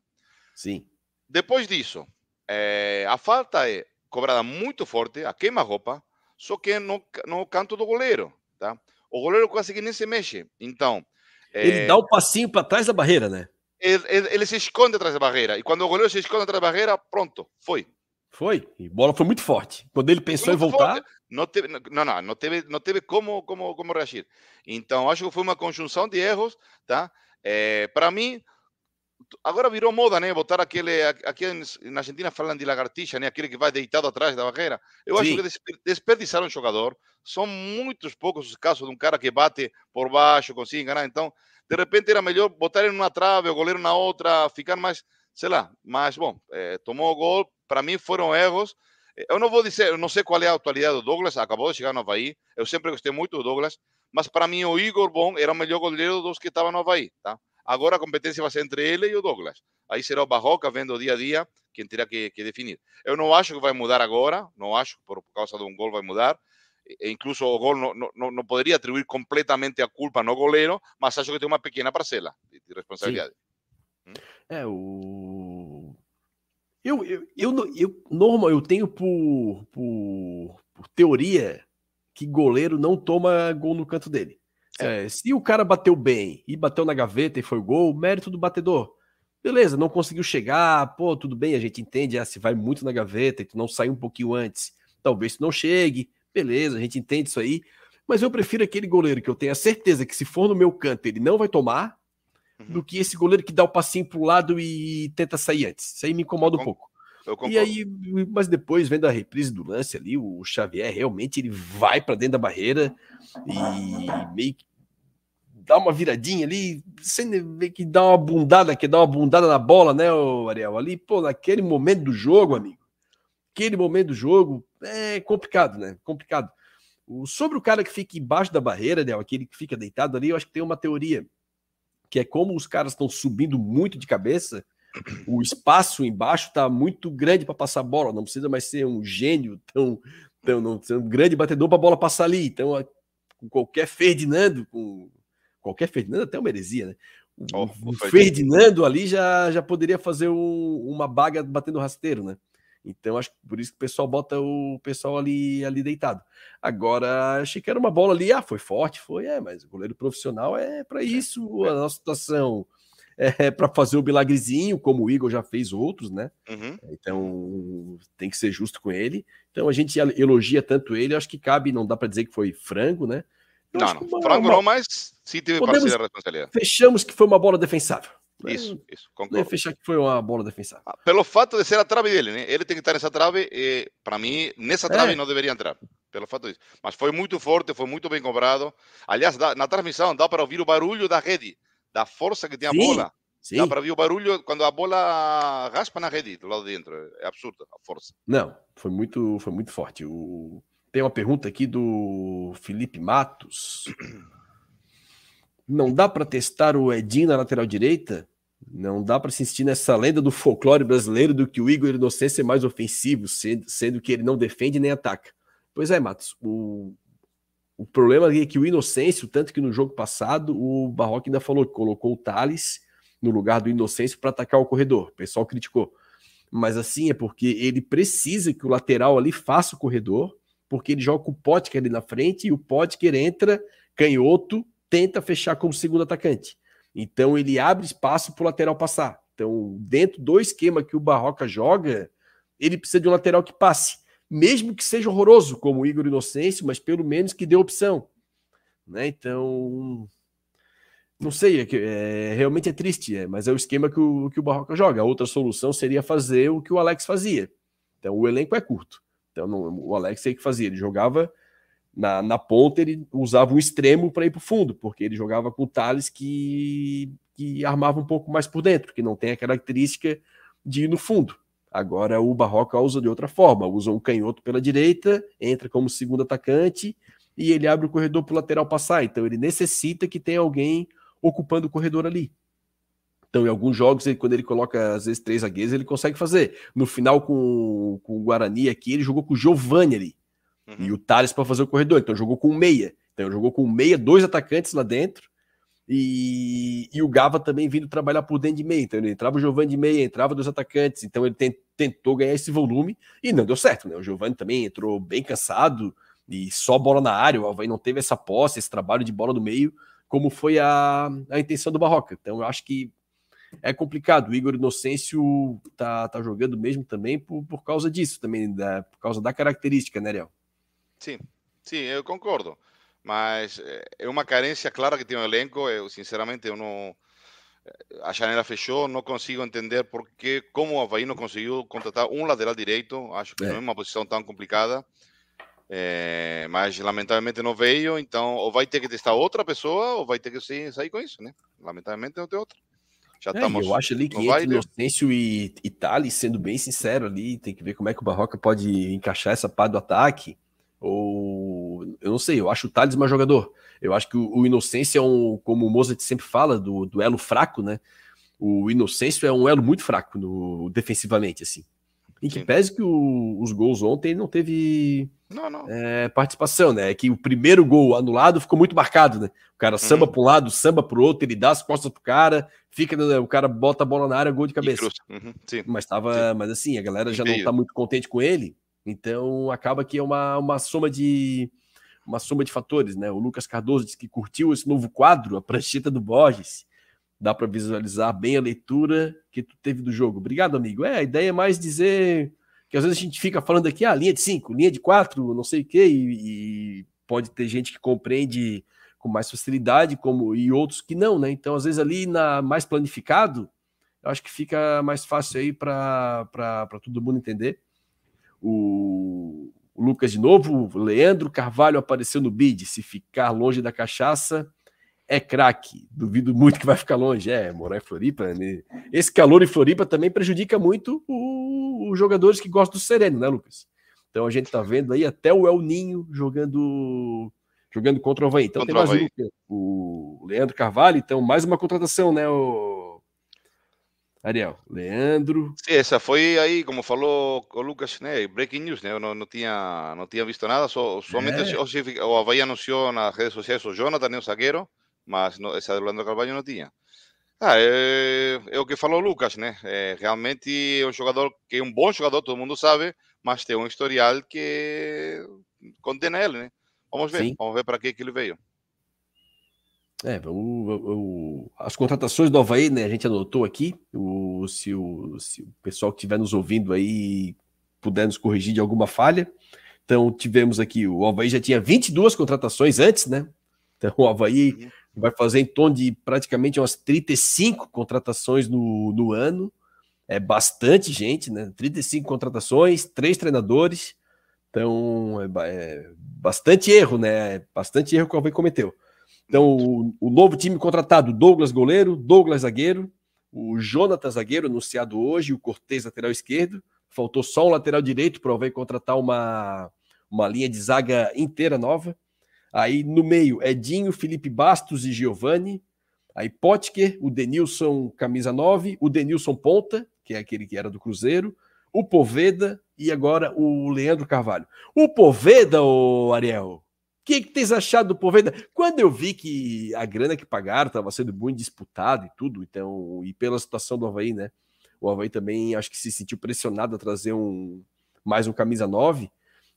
Sim. Depois disso, é, a falta é cobrada muito forte, a queima-roupa, só que no, no canto do goleiro, tá? O goleiro quase que nem se mexe. Então. Ele é... dá um passinho para trás da barreira, né? Ele, ele, ele, se esconde atrás da barreira. E quando o goleiro se esconde atrás da barreira, pronto, foi. Foi. E a bola foi muito forte. Quando ele pensou em voltar. Forte. Não teve, não, não, não teve, não teve como, como, como reagir. Então, acho que foi uma conjunção de erros, tá? É, para mim, agora virou moda, né? Botar aquele. Aqui na Argentina falam de lagartixa, né? Aquele que vai deitado atrás da barreira. Eu Sim. acho que desperdiçaram um jogador. São muitos poucos os casos de um cara que bate por baixo, consegue enganar. Então, de repente era melhor botar ele numa trave, o goleiro na outra, ficar mais, sei lá. Mas, bom, é, tomou o gol. Para mim foram erros. Eu não vou dizer, eu não sei qual é a atualidade do Douglas, acabou de chegar no Havaí. Eu sempre gostei muito do Douglas, mas para mim o Igor Bom era o melhor goleiro dos que estavam no Havaí, tá? Agora a competência vai ser entre ele e o Douglas. Aí será o Barroca vendo dia a dia quem terá que, que, definir. Eu não acho que vai mudar agora, não acho que por causa de um gol vai mudar. E incluso o gol não, não, não poderia atribuir completamente a culpa no goleiro, mas acho que tem uma pequena parcela de, de responsabilidade. Hum? É, o. Eu, eu, eu, eu, normal, eu tenho por, por, por teoria que goleiro não toma gol no canto dele. É, se o cara bateu bem e bateu na gaveta e foi gol, mérito do batedor. Beleza, não conseguiu chegar, pô, tudo bem, a gente entende, ah, se vai muito na gaveta e tu não sai um pouquinho antes, talvez tu não chegue, beleza, a gente entende isso aí, mas eu prefiro aquele goleiro que eu tenho a certeza que se for no meu canto ele não vai tomar, uhum. do que esse goleiro que dá o passinho pro lado e tenta sair antes. Isso aí me incomoda um pouco. E aí, mas depois, vendo a reprise do lance ali, o Xavier realmente ele vai para dentro da barreira e meio que dá uma viradinha ali, sem ver que dá uma bundada, que dá uma bundada na bola, né, Ariel? Ali, pô, naquele momento do jogo, amigo. Aquele momento do jogo é complicado, né? Complicado. O, sobre o cara que fica embaixo da barreira, né, aquele que fica deitado ali, eu acho que tem uma teoria que é como os caras estão subindo muito de cabeça, o espaço embaixo está muito grande para passar a bola, não precisa mais ser um gênio tão, tão não ser um grande batedor para a bola passar ali. Então, com qualquer Ferdinando, com qualquer Ferdinando, até uma heresia, né? O, oh, o Ferdinando ali já, já poderia fazer um, uma baga batendo rasteiro, né? Então, acho que por isso que o pessoal bota o pessoal ali, ali deitado. Agora, achei que era uma bola ali, ah, foi forte, foi, é, mas o goleiro profissional é para isso, a nossa situação é para fazer o milagrezinho, como o Igor já fez outros, né? Uhum. Então, tem que ser justo com ele. Então, a gente elogia tanto ele, acho que cabe, não dá para dizer que foi frango, né? Eu não, não, uma, frango uma... não, mas sim teve Podemos, parceria responsabilidade. Fechamos que foi uma bola defensável. Isso, isso, concordo. fechar que foi uma bola defensável. Ah, pelo fato de ser a trave dele, né? Ele tem que estar nessa trave, e para mim, nessa trave é. não deveria entrar. Pelo fato disso. Mas foi muito forte, foi muito bem cobrado. Aliás, na transmissão dá para ouvir o barulho da rede, da força que tem a sim, bola. Sim. Dá para ouvir o barulho quando a bola raspa na rede, do lado de dentro. É absurdo a força. Não, foi muito, foi muito forte. O... Tem uma pergunta aqui do Felipe Matos. Não dá para testar o Edinho na lateral direita? Não dá para insistir nessa lenda do folclore brasileiro do que o Igor Inocêncio é mais ofensivo, sendo, que ele não defende nem ataca. Pois é, Matos. O, o problema é que o Inocêncio, tanto que no jogo passado, o Barroco ainda falou que colocou o Thales no lugar do Inocêncio para atacar o corredor. O pessoal criticou. Mas assim é porque ele precisa que o lateral ali faça o corredor, porque ele joga o Potker ali na frente e o Potker entra canhoto tenta fechar como segundo atacante. Então ele abre espaço para o lateral passar. Então, dentro do esquema que o Barroca joga, ele precisa de um lateral que passe. Mesmo que seja horroroso, como o Igor Inocêncio, mas pelo menos que dê opção. Né? Então, não sei, é, é, realmente é triste, é, mas é o esquema que o, que o Barroca joga. A outra solução seria fazer o que o Alex fazia. Então, o elenco é curto. Então, não, o Alex sei que fazia, ele jogava na, na ponta ele usava um extremo para ir para o fundo, porque ele jogava com o Thales que, que armava um pouco mais por dentro, que não tem a característica de ir no fundo. Agora o Barroca usa de outra forma, usa um canhoto pela direita, entra como segundo atacante e ele abre o corredor para o lateral passar. Então ele necessita que tenha alguém ocupando o corredor ali. Então, em alguns jogos, ele, quando ele coloca às vezes três zagueiros, ele consegue fazer. No final, com, com o Guarani aqui, ele jogou com o Giovanni ali. Uhum. E o Thales para fazer o corredor. Então jogou com meia. Então jogou com meia, dois atacantes lá dentro. E, e o Gava também vindo trabalhar por dentro de meia. Então ele entrava o Giovanni de meia, entrava dois atacantes. Então ele tentou ganhar esse volume e não deu certo. Né? O Giovanni também entrou bem cansado e só bola na área, o Havaí não teve essa posse, esse trabalho de bola no meio, como foi a, a intenção do Barroca. Então eu acho que é complicado. O Igor Inocêncio tá, tá jogando mesmo também por, por causa disso, também, da, por causa da característica, né, Ariel? Sim, sim, eu concordo. Mas eh, é uma carência clara que tem o elenco. Eu, sinceramente, eu não. Eh, a janela fechou, não consigo entender porque, como o Havaí não conseguiu contratar um lateral direito. Acho que é. não é uma posição tão complicada. É, mas lamentavelmente não veio, então ou vai ter que testar outra pessoa ou vai ter que sair com isso, né? Lamentavelmente não tem outra. Já é, estamos. Eu acho ali que entre Inocêncio e, e Thales, sendo bem sincero ali, tem que ver como é que o Barroca pode encaixar essa parte do ataque. Ou eu não sei, eu acho o Thales mais jogador. Eu acho que o, o Inocêncio é um, como o Mozart sempre fala, do duelo fraco, né? O Inocêncio é um elo muito fraco no, defensivamente, assim. Em que Sim. pese que o, os gols ontem não teve não, não. É, participação, né? É que o primeiro gol anulado ficou muito marcado, né? O cara samba uhum. para um lado, samba para o outro, ele dá as costas pro cara, fica, né? o cara bota a bola na área, gol de cabeça. Uhum. Mas tava, Sim. mas assim, a galera já não tá muito contente com ele, então acaba que é uma, uma soma de uma soma de fatores, né? O Lucas Cardoso disse que curtiu esse novo quadro, a prancheta do Borges. Dá para visualizar bem a leitura que tu teve do jogo. Obrigado, amigo. É, a ideia é mais dizer que às vezes a gente fica falando aqui, ah, linha de 5, linha de 4, não sei o quê, e, e, pode ter gente que compreende com mais facilidade, como e outros que não, né? Então, às vezes, ali na mais planificado, eu acho que fica mais fácil aí para todo mundo entender. O, o, Lucas de novo, o Leandro Carvalho apareceu no bid. Se ficar longe da cachaça, é craque. Duvido muito que vai ficar longe. É, morar em Floripa. Né? Esse calor em Floripa também prejudica muito os jogadores que gostam do sereno, né, Lucas? Então a gente tá vendo aí até o El Ninho jogando jogando contra o Havaí. Então contra tem mais um, o Leandro Carvalho, então mais uma contratação, né, o Ariel, Leandro. Sim, essa foi aí, como falou o Lucas, né, breaking news, né, eu não, não tinha não tinha visto nada, só, somente é. o, o Havaí anunciou nas redes sociais o Jonathan, o zagueiro, mas no, essa do Leandro Carvalho não tinha. Ah, é, é, o que falou o Lucas, né? É, realmente é um jogador que é um bom jogador, todo mundo sabe, mas tem um historial que condena ele, né? Vamos ver, Sim. vamos ver para que, que ele veio. É, o, o, as contratações do Havaí, né? A gente anotou aqui. O, se, o, se o pessoal que estiver nos ouvindo aí puder nos corrigir de alguma falha. Então, tivemos aqui: o Havaí já tinha 22 contratações antes, né? Então, o Havaí vai fazer em torno de praticamente umas 35 contratações no, no ano. É bastante gente, né? 35 contratações, três treinadores. Então, é, é bastante erro, né? Bastante erro que o Alvei cometeu. Então, o, o, novo time contratado: Douglas goleiro, Douglas zagueiro, o Jonathan zagueiro, anunciado hoje, o Cortez lateral esquerdo. Faltou só um lateral direito para o contratar uma, uma linha de zaga inteira nova. Aí no meio, Edinho, Felipe Bastos e Giovani. Aí Potker, o Denilson camisa 9, o Denilson Ponta, que é aquele que era do Cruzeiro, o Poveda e agora o Leandro Carvalho. O Poveda, ô Ariel, o que, que tens achado do Poveda? Quando eu vi que a grana que pagaram estava sendo muito disputada e tudo, então, e pela situação do Havaí, né? O Havaí também acho que se sentiu pressionado a trazer um mais um camisa 9.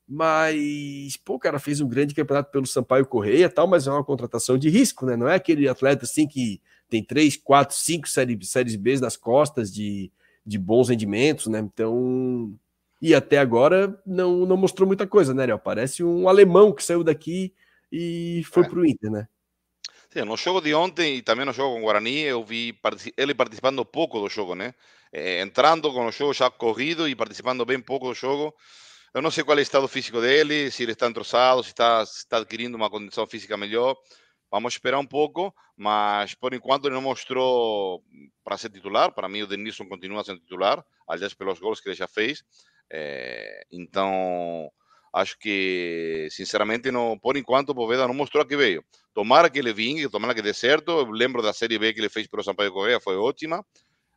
Mas, pô, o cara fez um grande campeonato pelo Sampaio Correia tal, mas é uma contratação de risco, né? Não é aquele atleta assim que tem três, quatro, cinco séries, séries B nas costas de, de bons rendimentos, né? Então, e até agora não, não mostrou muita coisa, né, Léo? Parece um alemão que saiu daqui e foi é. pro Inter, né? Sim, no jogo de ontem e também no jogo com o Guarani, eu vi ele participando pouco do jogo, né? Entrando com o jogo já corrido e participando bem pouco do jogo. Eu não sei qual é o estado físico dele, se ele está entrosado, se está, se está adquirindo uma condição física melhor. Vamos esperar um pouco, mas por enquanto ele não mostrou para ser titular. Para mim, o Denilson continua sendo titular, aliás, pelos gols que ele já fez. É, então, acho que, sinceramente, não, por enquanto, o Poveda não mostrou a que veio. Tomara que ele vingue, tomara que dê certo. Eu lembro da Série B que ele fez pelo Sampaio Correia, foi ótima.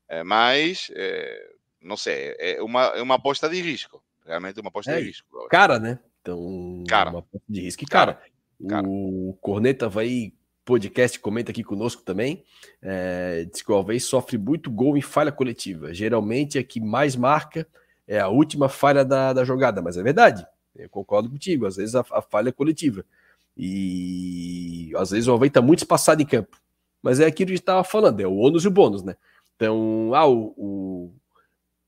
É, mas, é, não sei, é uma, é uma aposta de risco. Realmente uma aposta é, de risco. Cara, né? Então, cara. uma aposta de risco. E, cara, cara, o Corneta vai podcast comenta aqui conosco também. É, diz que o Alves sofre muito gol em falha coletiva. Geralmente a que mais marca é a última falha da, da jogada, mas é verdade. Eu concordo contigo, às vezes a, a falha é coletiva. E às vezes o Havaí está muito espaçado em campo. Mas é aquilo que a gente estava falando, é o ônus e o bônus, né? Então, ah, o, o,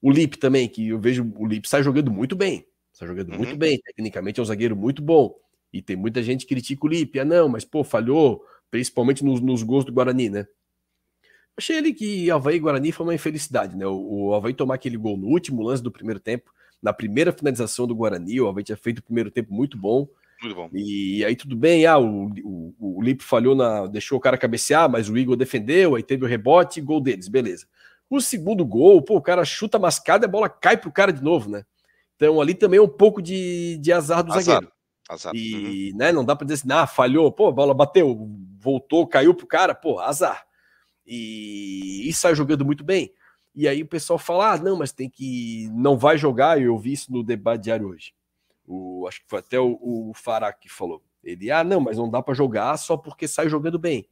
o Lip também, que eu vejo o Lip sai jogando muito bem. Está jogando uhum. muito bem, tecnicamente é um zagueiro muito bom. E tem muita gente que critica o Lip. Ah, não, mas pô, falhou, principalmente nos, nos gols do Guarani, né? Achei ele que Havaí e Guarani foi uma infelicidade, né? O, o Havaí tomar aquele gol no último lance do primeiro tempo, na primeira finalização do Guarani, o Havaí tinha feito o primeiro tempo muito bom. Muito bom. E aí tudo bem, ah, o, o, o Lipe falhou na. deixou o cara cabecear, mas o Igor defendeu, aí teve o rebote e gol deles, beleza. O segundo gol, pô, o cara chuta mascada e a bola cai pro cara de novo, né? Então ali também é um pouco de, de azar do azar. zagueiro. Azar. E uhum. né, não dá para dizer assim, ah, falhou, pô, a bola bateu, voltou, caiu pro cara, pô, azar. E, e sai jogando muito bem. E aí o pessoal fala: ah, não, mas tem que. Não vai jogar. Eu vi isso no debate diário hoje. O, acho que foi até o, o Fará que falou. Ele, ah, não, mas não dá para jogar só porque sai jogando bem.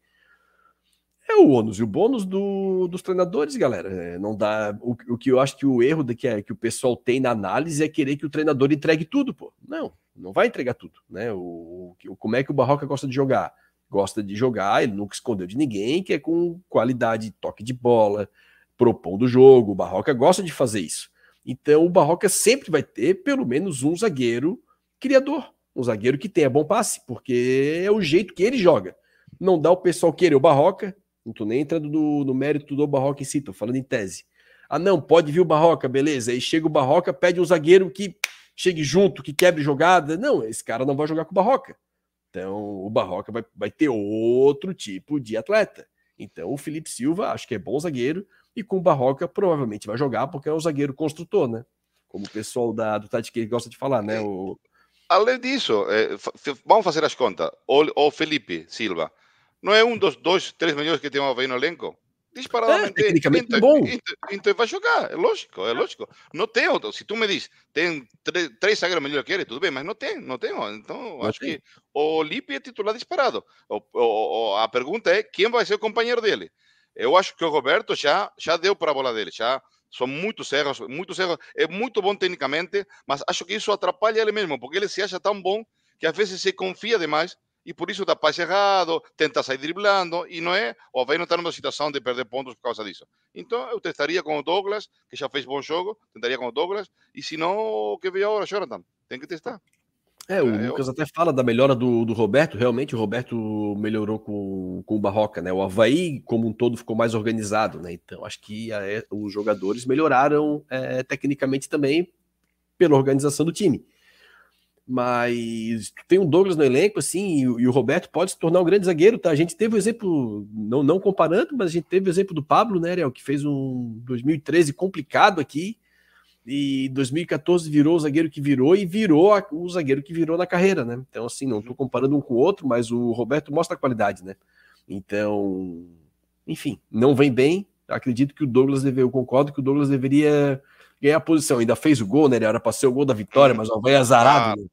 É o ônus e o bônus do, dos treinadores, galera. É, não dá. O, o, que eu acho que o erro de que, é, que o pessoal tem na análise é querer que o treinador entregue tudo, pô. Não, não vai entregar tudo, né? O, o como é que o Barroca gosta de jogar? Gosta de jogar, ele nunca escondeu de ninguém, que é com qualidade, toque de bola, propondo o jogo. O Barroca gosta de fazer isso. Então o Barroca sempre vai ter pelo menos um zagueiro criador, um zagueiro que tenha bom passe, porque é o jeito que ele joga. Não dá o pessoal querer o Barroca, não tô nem entrando no, no mérito do Barroca em si, tô falando em tese. Ah, não, pode vir o Barroca, beleza. Aí chega o Barroca, pede um zagueiro que chegue junto, que quebre jogada. Não, esse cara não vai jogar com o Barroca. Então o Barroca vai, vai ter outro tipo de atleta. Então o Felipe Silva, acho que é bom zagueiro, e com o Barroca provavelmente vai jogar porque é o zagueiro construtor, né? Como o pessoal da, do Tati gosta de falar, né? O... Além disso, é, vamos fazer as contas. O, o, Felipe Silva não é um dos dois, três melhores que tem o Havaí no elenco? Disparadamente. É, tecnicamente então, bom. Então, então, vai jogar, é lógico, é lógico. Não tem outro. Se tu me diz, tem três, três zagueiros melhores que ele, tudo bem, mas não tem, não tem. Então, não acho tem. que o Lipe é titular disparado. O, o, a pergunta é quem vai ser o companheiro dele. Eu acho que o Roberto já, já deu para a bola dele, já são muitos erros, muitos erros. É muito bom tecnicamente, mas acho que isso atrapalha ele mesmo, porque ele se acha tão bom que às vezes se confia demais e por isso dá passe errado, tenta sair driblando e não é, ou vai não estar numa situação de perder pontos por causa disso. Então eu testaria com o Douglas, que já fez bom jogo, tentaria com o Douglas, e se não, o que veio agora, Jonathan, tem que testar. É, o é, Lucas eu... até fala da melhora do, do Roberto. Realmente, o Roberto melhorou com, com o Barroca, né? O Havaí, como um todo, ficou mais organizado, né? Então, acho que a, é, os jogadores melhoraram é, tecnicamente também pela organização do time. Mas tem o Douglas no elenco, assim, e, e, o Roberto pode se tornar um grande zagueiro, tá? A gente teve o exemplo, não, não comparando, mas a gente teve o exemplo do Pablo, né, Ariel, que fez um 2013 complicado aqui e 2014 virou o zagueiro que virou e virou a, o zagueiro que virou na carreira, né? Então, assim, não estou comparando um com o outro, mas o Roberto mostra a qualidade, né? Então, enfim, não vem bem. Acredito que o Douglas deve, eu concordo que o Douglas deveria ganhar a posição. Ainda fez o gol, né? Ele era para ser o gol da vitória, mas o vai azarado. Ah, né?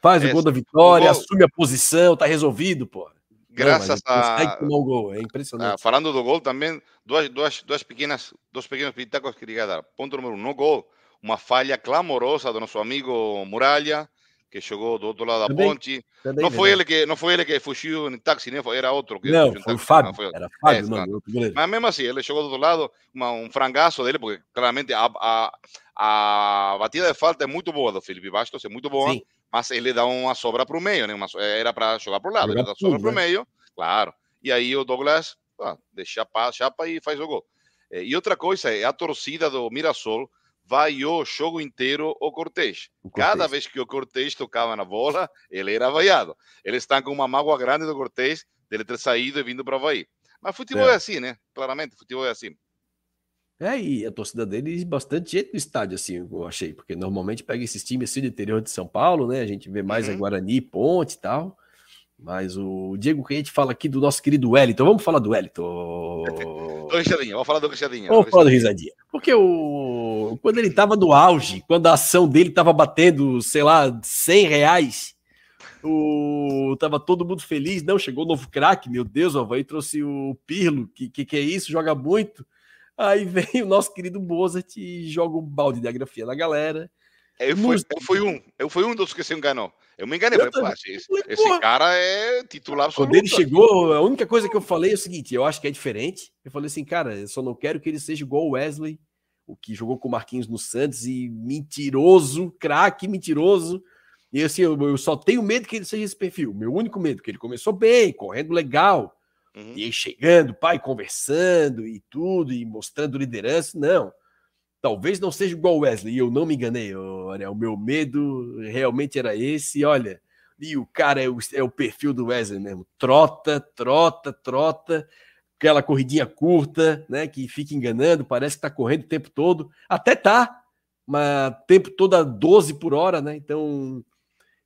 Faz o gol da vitória, gol... assume a posição, tá resolvido, pô. Graças não, a. Um gol, é impressionante. Ah, falando do gol também, duas, duas, duas pequenas, dois pequenos pitacos que queria dar. Ponto número um, no gol uma falha clamorosa do nosso amigo Muralha, que jogou do outro lado da também, ponte. Também, não foi ele que não foi ele que fugiu em táxi, né? Foi, era outro que não, foi o Fábio. Não, foi... Era Fábio, é, não, Mas mesmo assim, ele chegou do outro lado, uma, um frangaço dele, porque claramente a, a, a, batida de falta é muito boa do Felipe Bastos, é muito boa, Sim. mas ele dá uma sobra para o meio, né? Uma, era para jogar para o lado, ele dá sobra para o né? meio, claro. E aí o Douglas ah, deixa chapa, chapa e faz o gol. E outra coisa é a torcida do Mirassol vaiou o jogo inteiro o Cortez. Cada vez que o Cortez tocava na bola, ele era vaiado. Eles estão com uma mágoa grande do Cortez dele ter saído e vindo para o Havaí. Mas futebol é. é assim, né? Claramente, futebol é assim. É, e a torcida dele, bastante gente no estádio, assim, eu achei, porque normalmente pega esses times assim do interior de São Paulo, né? A gente vê mais uhum. a Guarani, Ponte e tal. Mas o Diego, gente fala aqui do nosso querido Wellington, vamos falar do Wellington. [LAUGHS] do risadinha, vamos falar do risadinha. Vamos falar do risadinha. Porque o... quando ele estava no auge, quando a ação dele estava batendo, sei lá, 100 reais, o... tava todo mundo feliz. Não, chegou o novo craque, meu Deus, o Havaí trouxe o Pirlo, que, que, que é isso, joga muito. Aí [LAUGHS] vem o nosso querido Mozart e joga um balde de grafia na galera. Eu fui, eu fui um, eu fui um dos que se enganou. Eu me enganei, eu falei, esse, esse, cara é titular absoluto. Quando ele chegou, a única coisa que eu falei é o seguinte: eu acho que é diferente. Eu falei assim, cara, eu só não quero que ele seja igual o Wesley, o que jogou com o Marquinhos no Santos e mentiroso, craque mentiroso. E assim, eu, eu, só tenho medo que ele seja esse perfil. Meu único medo, que ele começou bem, correndo legal, uhum. e aí chegando, pai, conversando e tudo, e mostrando liderança. Não. Talvez não seja igual o Wesley, e eu não me enganei. Olha, o meu medo realmente era esse. Olha, e o cara é o, é o perfil do Wesley mesmo. Trota, trota, trota. Aquela corridinha curta, né? Que fica enganando, parece que tá correndo o tempo todo. Até tá, mas tempo todo a 12 por hora, né? Então,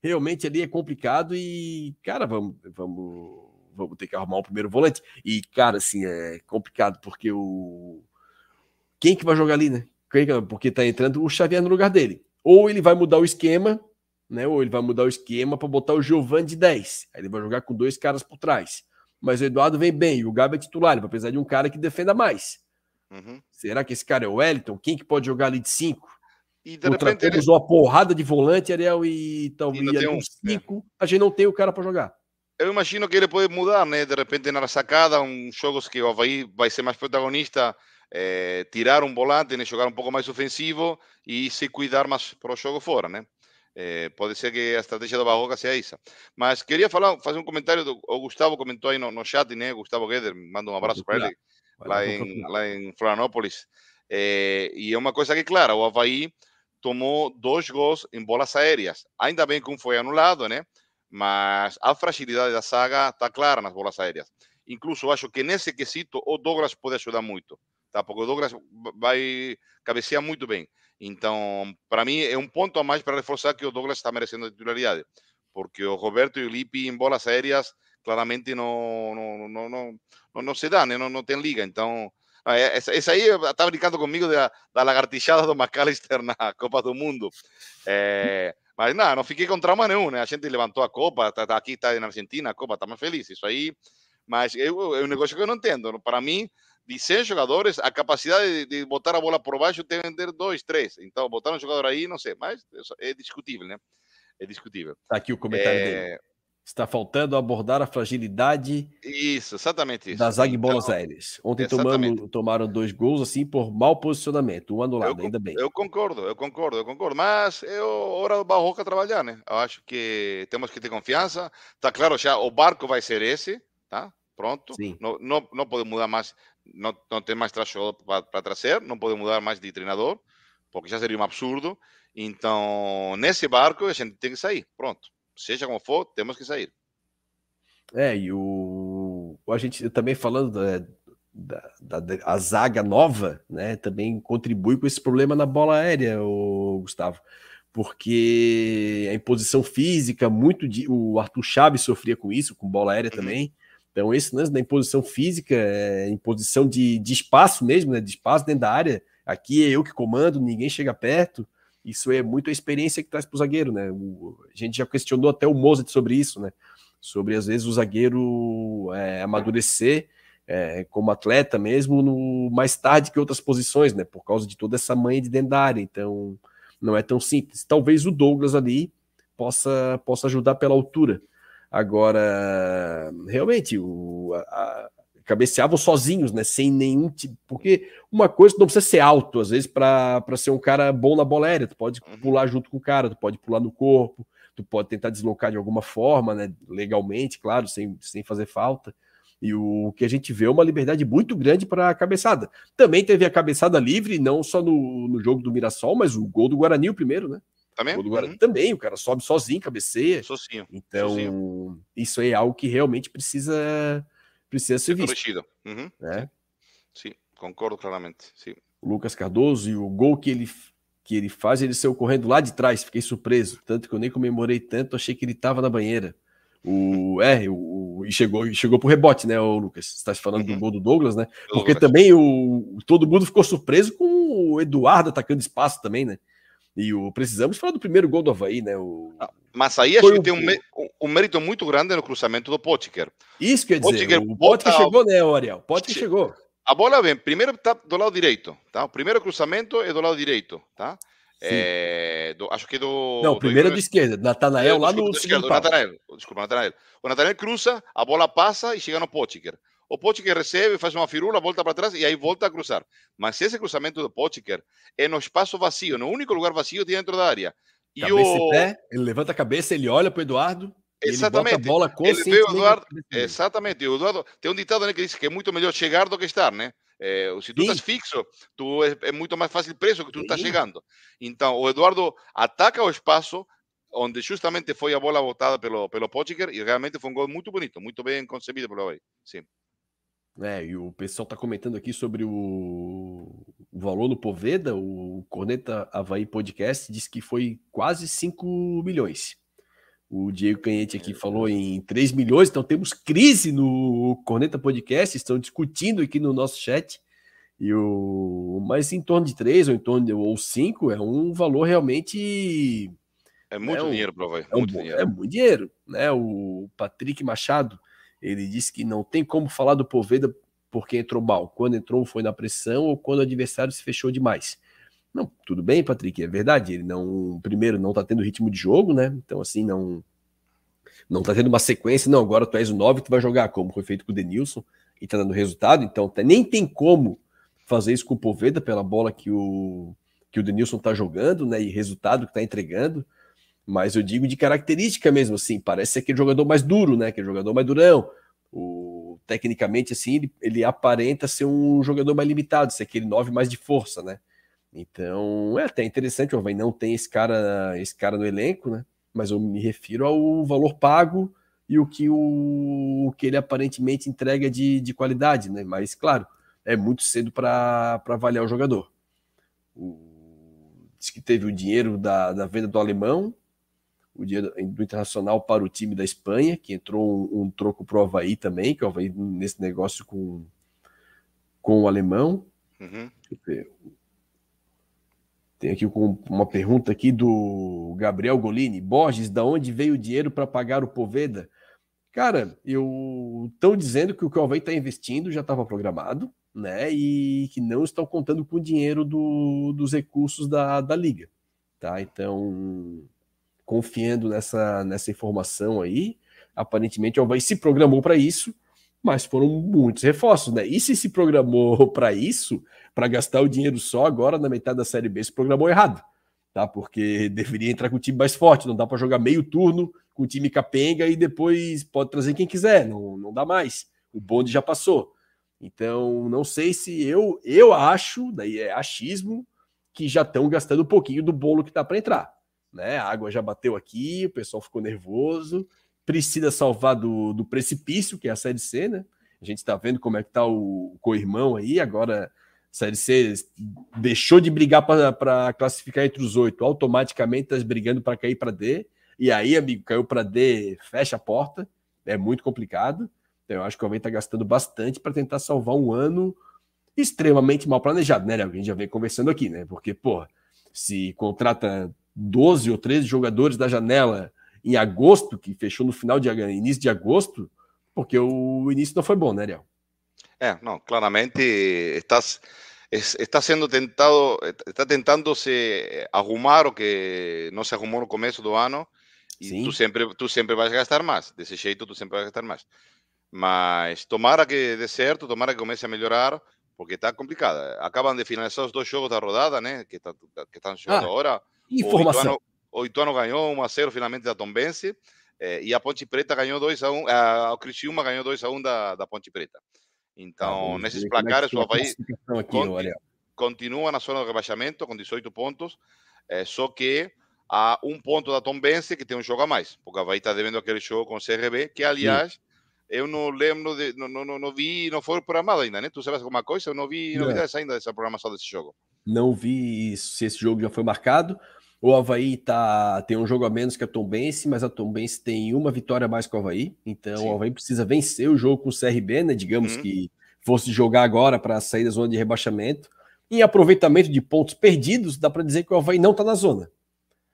realmente ali é complicado e, cara, vamos, vamos, vamos ter que arrumar um primeiro volante. E, cara, assim, é complicado porque o. Quem que vai jogar ali, né? Porque está entrando o Xavier no lugar dele. Ou ele vai mudar o esquema, né? Ou ele vai mudar o esquema para botar o Giovanni de 10. Aí ele vai jogar com dois caras por trás. Mas o Eduardo vem bem, e o Gabi é titular, ele vai precisar de um cara que defenda mais. Uhum. Será que esse cara é o Wellington? Quem que pode jogar ali de 5? E de repente ele... uma porrada de volante, Ariel, e talvez um, uns 5, é. a gente não tem o cara para jogar. Eu imagino que ele pode mudar, né? De repente na sacada, uns jogos que o Havaí vai ser mais protagonista, é, tirar um volante, né, jogar um pouco mais ofensivo e se cuidar mais para o jogo fora, né? É, pode ser que a estratégia do Barroca seja essa. Mas queria falar, fazer um comentário. Do, o Gustavo comentou aí no, no chat, né? Gustavo Gueder, manda um abraço para ele, lá em, lá em Florianópolis. É, e é uma coisa que, claro, o Havaí tomou dois gols em bolas aéreas. Ainda bem que um foi anulado, né? Mas a fragilidade da saga está clara nas bolas aéreas. Incluso acho que nesse quesito o Douglas pode ajudar muito tá? Porque o Douglas vai cabecear muito bem. Então, para mim, é um ponto a mais para reforçar que o Douglas está merecendo a titularidade. Porque o Roberto e o Lipe em bolas aéreas claramente não, não, não, não, não se dá, né? não, não tem liga. Então, essa, essa aí está brincando comigo da, da lagartixada do McAllister na [LAUGHS] Copa do Mundo. É, mas não, não fiquei com trauma nenhum, né? A gente levantou a Copa, tá, tá aqui está na Argentina, a Copa, está mais feliz. Isso aí, mas é um negócio que eu não entendo. Para mim, de 100 jogadores, a capacidade de, de, botar a bola por baixo tem que ter dois, três. Então, botar um jogador aí, não sei, mas é discutível, né? É discutível. Tá aqui o comentário é... dele. Está faltando abordar a fragilidade isso, exatamente isso. das agbolas então, aéreas. Ontem tomando, tomaram dois gols assim por mau posicionamento, um anulado, eu, ainda bem. Eu concordo, eu concordo, eu concordo. Mas é hora do Barroca trabalhar, né? Eu acho que temos que ter confiança. Tá claro, já o barco vai ser esse, tá? Pronto. Sim. Não, não, não pode mudar mais não, tem mais traçador para trazer, não pode mudar mais de treinador, porque já seria um absurdo. Então, nesse barco, a gente tem que sair. Pronto. Seja como for, temos que sair. É, e o. A gente também falando da, da, da a zaga nova, né? Também contribui com esse problema na bola aérea, o Gustavo. Porque a imposição física, muito de. O Arthur Chaves sofria com isso, com bola aérea uhum. Então, lance da imposição física, é imposição de, de espaço mesmo, né? De espaço dentro da área. Aqui é eu que comando, ninguém chega perto. Isso é muito a experiência que traz para o zagueiro, né? O, a gente já questionou até o Mozart sobre isso, né? Sobre às vezes o zagueiro é, amadurecer é, como atleta mesmo no, mais tarde que outras posições, né? Por causa de toda essa manha de dentro da área. Então, não é tão simples. Talvez o Douglas ali possa, possa ajudar pela altura. Agora, realmente, o, a, a, cabeceavam sozinhos, né? Sem nenhum tipo. Porque uma coisa não precisa ser alto, às vezes, para ser um cara bom na bola aérea. Tu pode uhum. pular junto com o cara, tu pode pular no corpo, tu pode tentar deslocar de alguma forma, né? Legalmente, claro, sem, sem fazer falta. E o que a gente vê é uma liberdade muito grande para a cabeçada. Também teve a cabeçada livre, não só no, no jogo do Mirassol, mas o gol do Guarani, o primeiro, né? Também? O Guarani uhum. também, o cara sobe sozinho, cabeceia. Sozinho. Então, sozinho. isso é algo que realmente precisa, precisa ser visto. Uhum. Né? Sim, concordo claramente. Sim. O Lucas Cardoso e o gol que ele, que ele faz, ele saiu correndo lá de trás, fiquei surpreso. Tanto que eu nem comemorei tanto, achei que ele estava na banheira. O, [LAUGHS] é, o, e chegou, chegou pro rebote, né, o Lucas? Você está falando uhum. do gol do Douglas, né? Porque Douglas. também o, todo mundo ficou surpreso com o Eduardo atacando espaço também, né? E o precisamos falar do primeiro gol do Havaí, né? O... Ah, mas aí acho que tem um, um, mérito muito grande no cruzamento do Potker. Isso quer dizer, Potker o Potker chegou, né, Ariel? Potker che... chegou. A bola vem, primeiro está do lado direito, tá? O primeiro cruzamento é do lado direito, tá? É, do, acho que do. Não, primeiro é do esquerda, Natanael lá no. Natanael, desculpa, Natanael. O Natanael cruza, a bola passa e chega no Potker. O Potker recebe, faz uma firula, volta para trás e aí volta a cruzar. Mas esse cruzamento do Potker é no espaço vazio, no único lugar vazio dentro da área. E cabeça o... pé, ele levanta a cabeça, ele olha para o Eduardo. Exatamente. Ele bota a bola ele vê o Eduardo. Exatamente. O Eduardo tem um ditado né, que diz que é muito melhor chegar do que estar, né? É, se tu estás fixo, tu é, é, muito mais fácil preso que tu estás chegando. Então, o Eduardo ataca o espaço onde justamente foi a bola botada pelo, pelo Potker e realmente foi um gol muito bonito, muito bem concebido pelo Havaí. Sim. É, e o pessoal está comentando aqui sobre o, o valor no Poveda, o Corneta Havaí Podcast diz que foi quase 5 milhões. O Diego Canhete aqui falou em 3 milhões, então temos crise no Corneta Podcast, estão discutindo aqui no nosso chat. E o mas em torno de 3 ou em torno de ou 5 é um valor realmente é muito né, dinheiro, Havaí. É, muito dinheiro. é muito dinheiro, né? O Patrick Machado, ele disse que não tem como falar do Poveda porque entrou mal. Quando entrou foi na pressão ou quando o adversário se fechou demais. Não, tudo bem, Patrick, é verdade. Ele não, primeiro, não tá tendo ritmo de jogo, né? Então, assim, não não tá tendo uma sequência. Não, agora tu és o 9, tu vai jogar como foi feito com o Denilson e tá dando resultado. Então, nem tem como fazer isso com o Poveda pela bola que o que o Denilson tá jogando, né? E resultado que tá entregando. Mas eu digo de característica mesmo, assim, parece ser aquele jogador mais duro, né? Aquele jogador mais durão. O, tecnicamente, assim, ele, ele aparenta ser um jogador mais limitado, ser aquele 9 mais de força, né? Então, é até interessante, o não tem esse cara, esse cara no elenco, né? Mas eu me refiro ao valor pago e o que, o, o que ele aparentemente entrega de, de qualidade, né? Mas, claro, é muito cedo para avaliar o jogador. O, diz que teve o dinheiro da, da venda do alemão, o dia do Internacional para o time da Espanha, que entrou um, um troco para o Havaí também, que o Havaí nesse negócio com, com o alemão. Uhum. Tem aqui uma pergunta aqui do Gabriel Golini. Borges, da onde veio o dinheiro para pagar o Poveda? Cara, eu estão dizendo que o que o Havaí está investindo já estava programado, né? E que não estão contando com o dinheiro do, dos recursos da, da liga, tá? Então, confiando nessa, nessa informação aí, aparentemente o Havaí se programou para isso mas foram muitos reforços, né? E se se programou [LAUGHS] para isso, para gastar o dinheiro só agora na metade da Série B, se programou errado, tá? Porque deveria entrar com o time mais forte, não dá para jogar meio turno com o time capenga e depois pode trazer quem quiser, não, não dá mais. O bonde já passou. Então, não sei se eu eu acho, daí é achismo, que já estão gastando um pouquinho do bolo que tá para entrar, né? A água já bateu aqui, o pessoal ficou nervoso precisa salvar do, do precipício, que é a Série C, né? A gente está vendo como é que tá o co-irmão aí, agora a Série C deixou de brigar para classificar entre os oito, automaticamente está brigando para cair para D, e aí, amigo, caiu para D, fecha a porta, é muito complicado. Então, eu acho que o Alvin está gastando bastante para tentar salvar um ano extremamente mal planejado, né, Léo? A gente já vem conversando aqui, né? Porque, pô, se contrata 12 ou 13 jogadores da janela em agosto, que fechou no final de início de agosto, porque o início não foi bom, né, Ariel? É, não, claramente estás está sendo tentado, está tentando se arrumar o que não se arrumou no começo do ano e tu sempre, tu sempre vais gastar mais. Desse jeito, tu sempre vais gastar mais. Mas tomara que dê certo, tomara que comece a melhorar, porque está complicado. Acabam de finalizar os dois jogos da rodada, né? Que, tá, que estão jogando ah, agora. Informação. o Ituano ganhou 1 a 0 finalmente da Tombense eh, e a Ponte Preta ganhou 2 a 1, a, o Criciúma ganhou 2 a 1 da, da Ponte Preta. Então, ah, nesses placares, o Havaí aqui, continua na zona de rebaixamento com 18 pontos, eh, só que há um ponto da Tombense que tem um jogo a mais, porque o Havaí está devendo aquele jogo com o CRB, que aliás, Sim. eu não lembro, de, não, não, não vi, não foi programado ainda, né? Tu sabes alguma coisa? Eu não vi novidades ainda dessa programação desse jogo. Não vi se esse jogo já foi marcado. O Havaí tá, tem um jogo a menos que a Tombense, mas a Tombense tem uma vitória a mais que o Havaí. Então Sim. o Havaí precisa vencer o jogo com o CRB, né? Digamos uhum. que fosse jogar agora para sair da zona de rebaixamento. Em aproveitamento de pontos perdidos, dá para dizer que o Havaí não está na zona.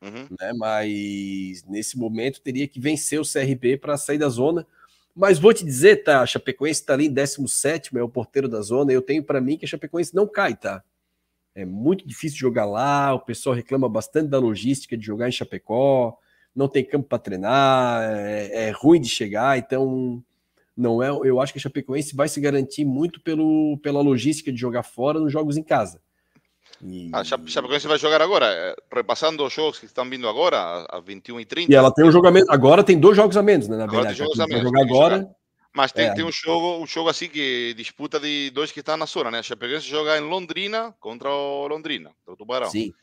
Uhum. Né? Mas nesse momento teria que vencer o CRB para sair da zona. Mas vou te dizer, tá? A Chapecoense está ali em 17, é o porteiro da zona. Eu tenho para mim que a Chapecoense não cai, tá? É muito difícil jogar lá, o pessoal reclama bastante da logística de jogar em Chapecó, não tem campo para treinar, é, é, ruim de chegar, então não é. Eu acho que a Chapecoense vai se garantir muito pelo, pela logística de jogar fora nos jogos em casa. E... A Chapecoense vai jogar agora, eh, repassando os jogos que estão vindo agora, às 21h30. E ela tem um jogo a menos. Agora tem dois jogos a menos, né? Na agora verdade. Tem jogos a menos. Jogar agora. Mas tem, é. tem um jogo, um jogo assim que disputa de dois que estão na zona, né? A Chapecoense joga em Londrina contra o Londrina, o Tubarão. Sim.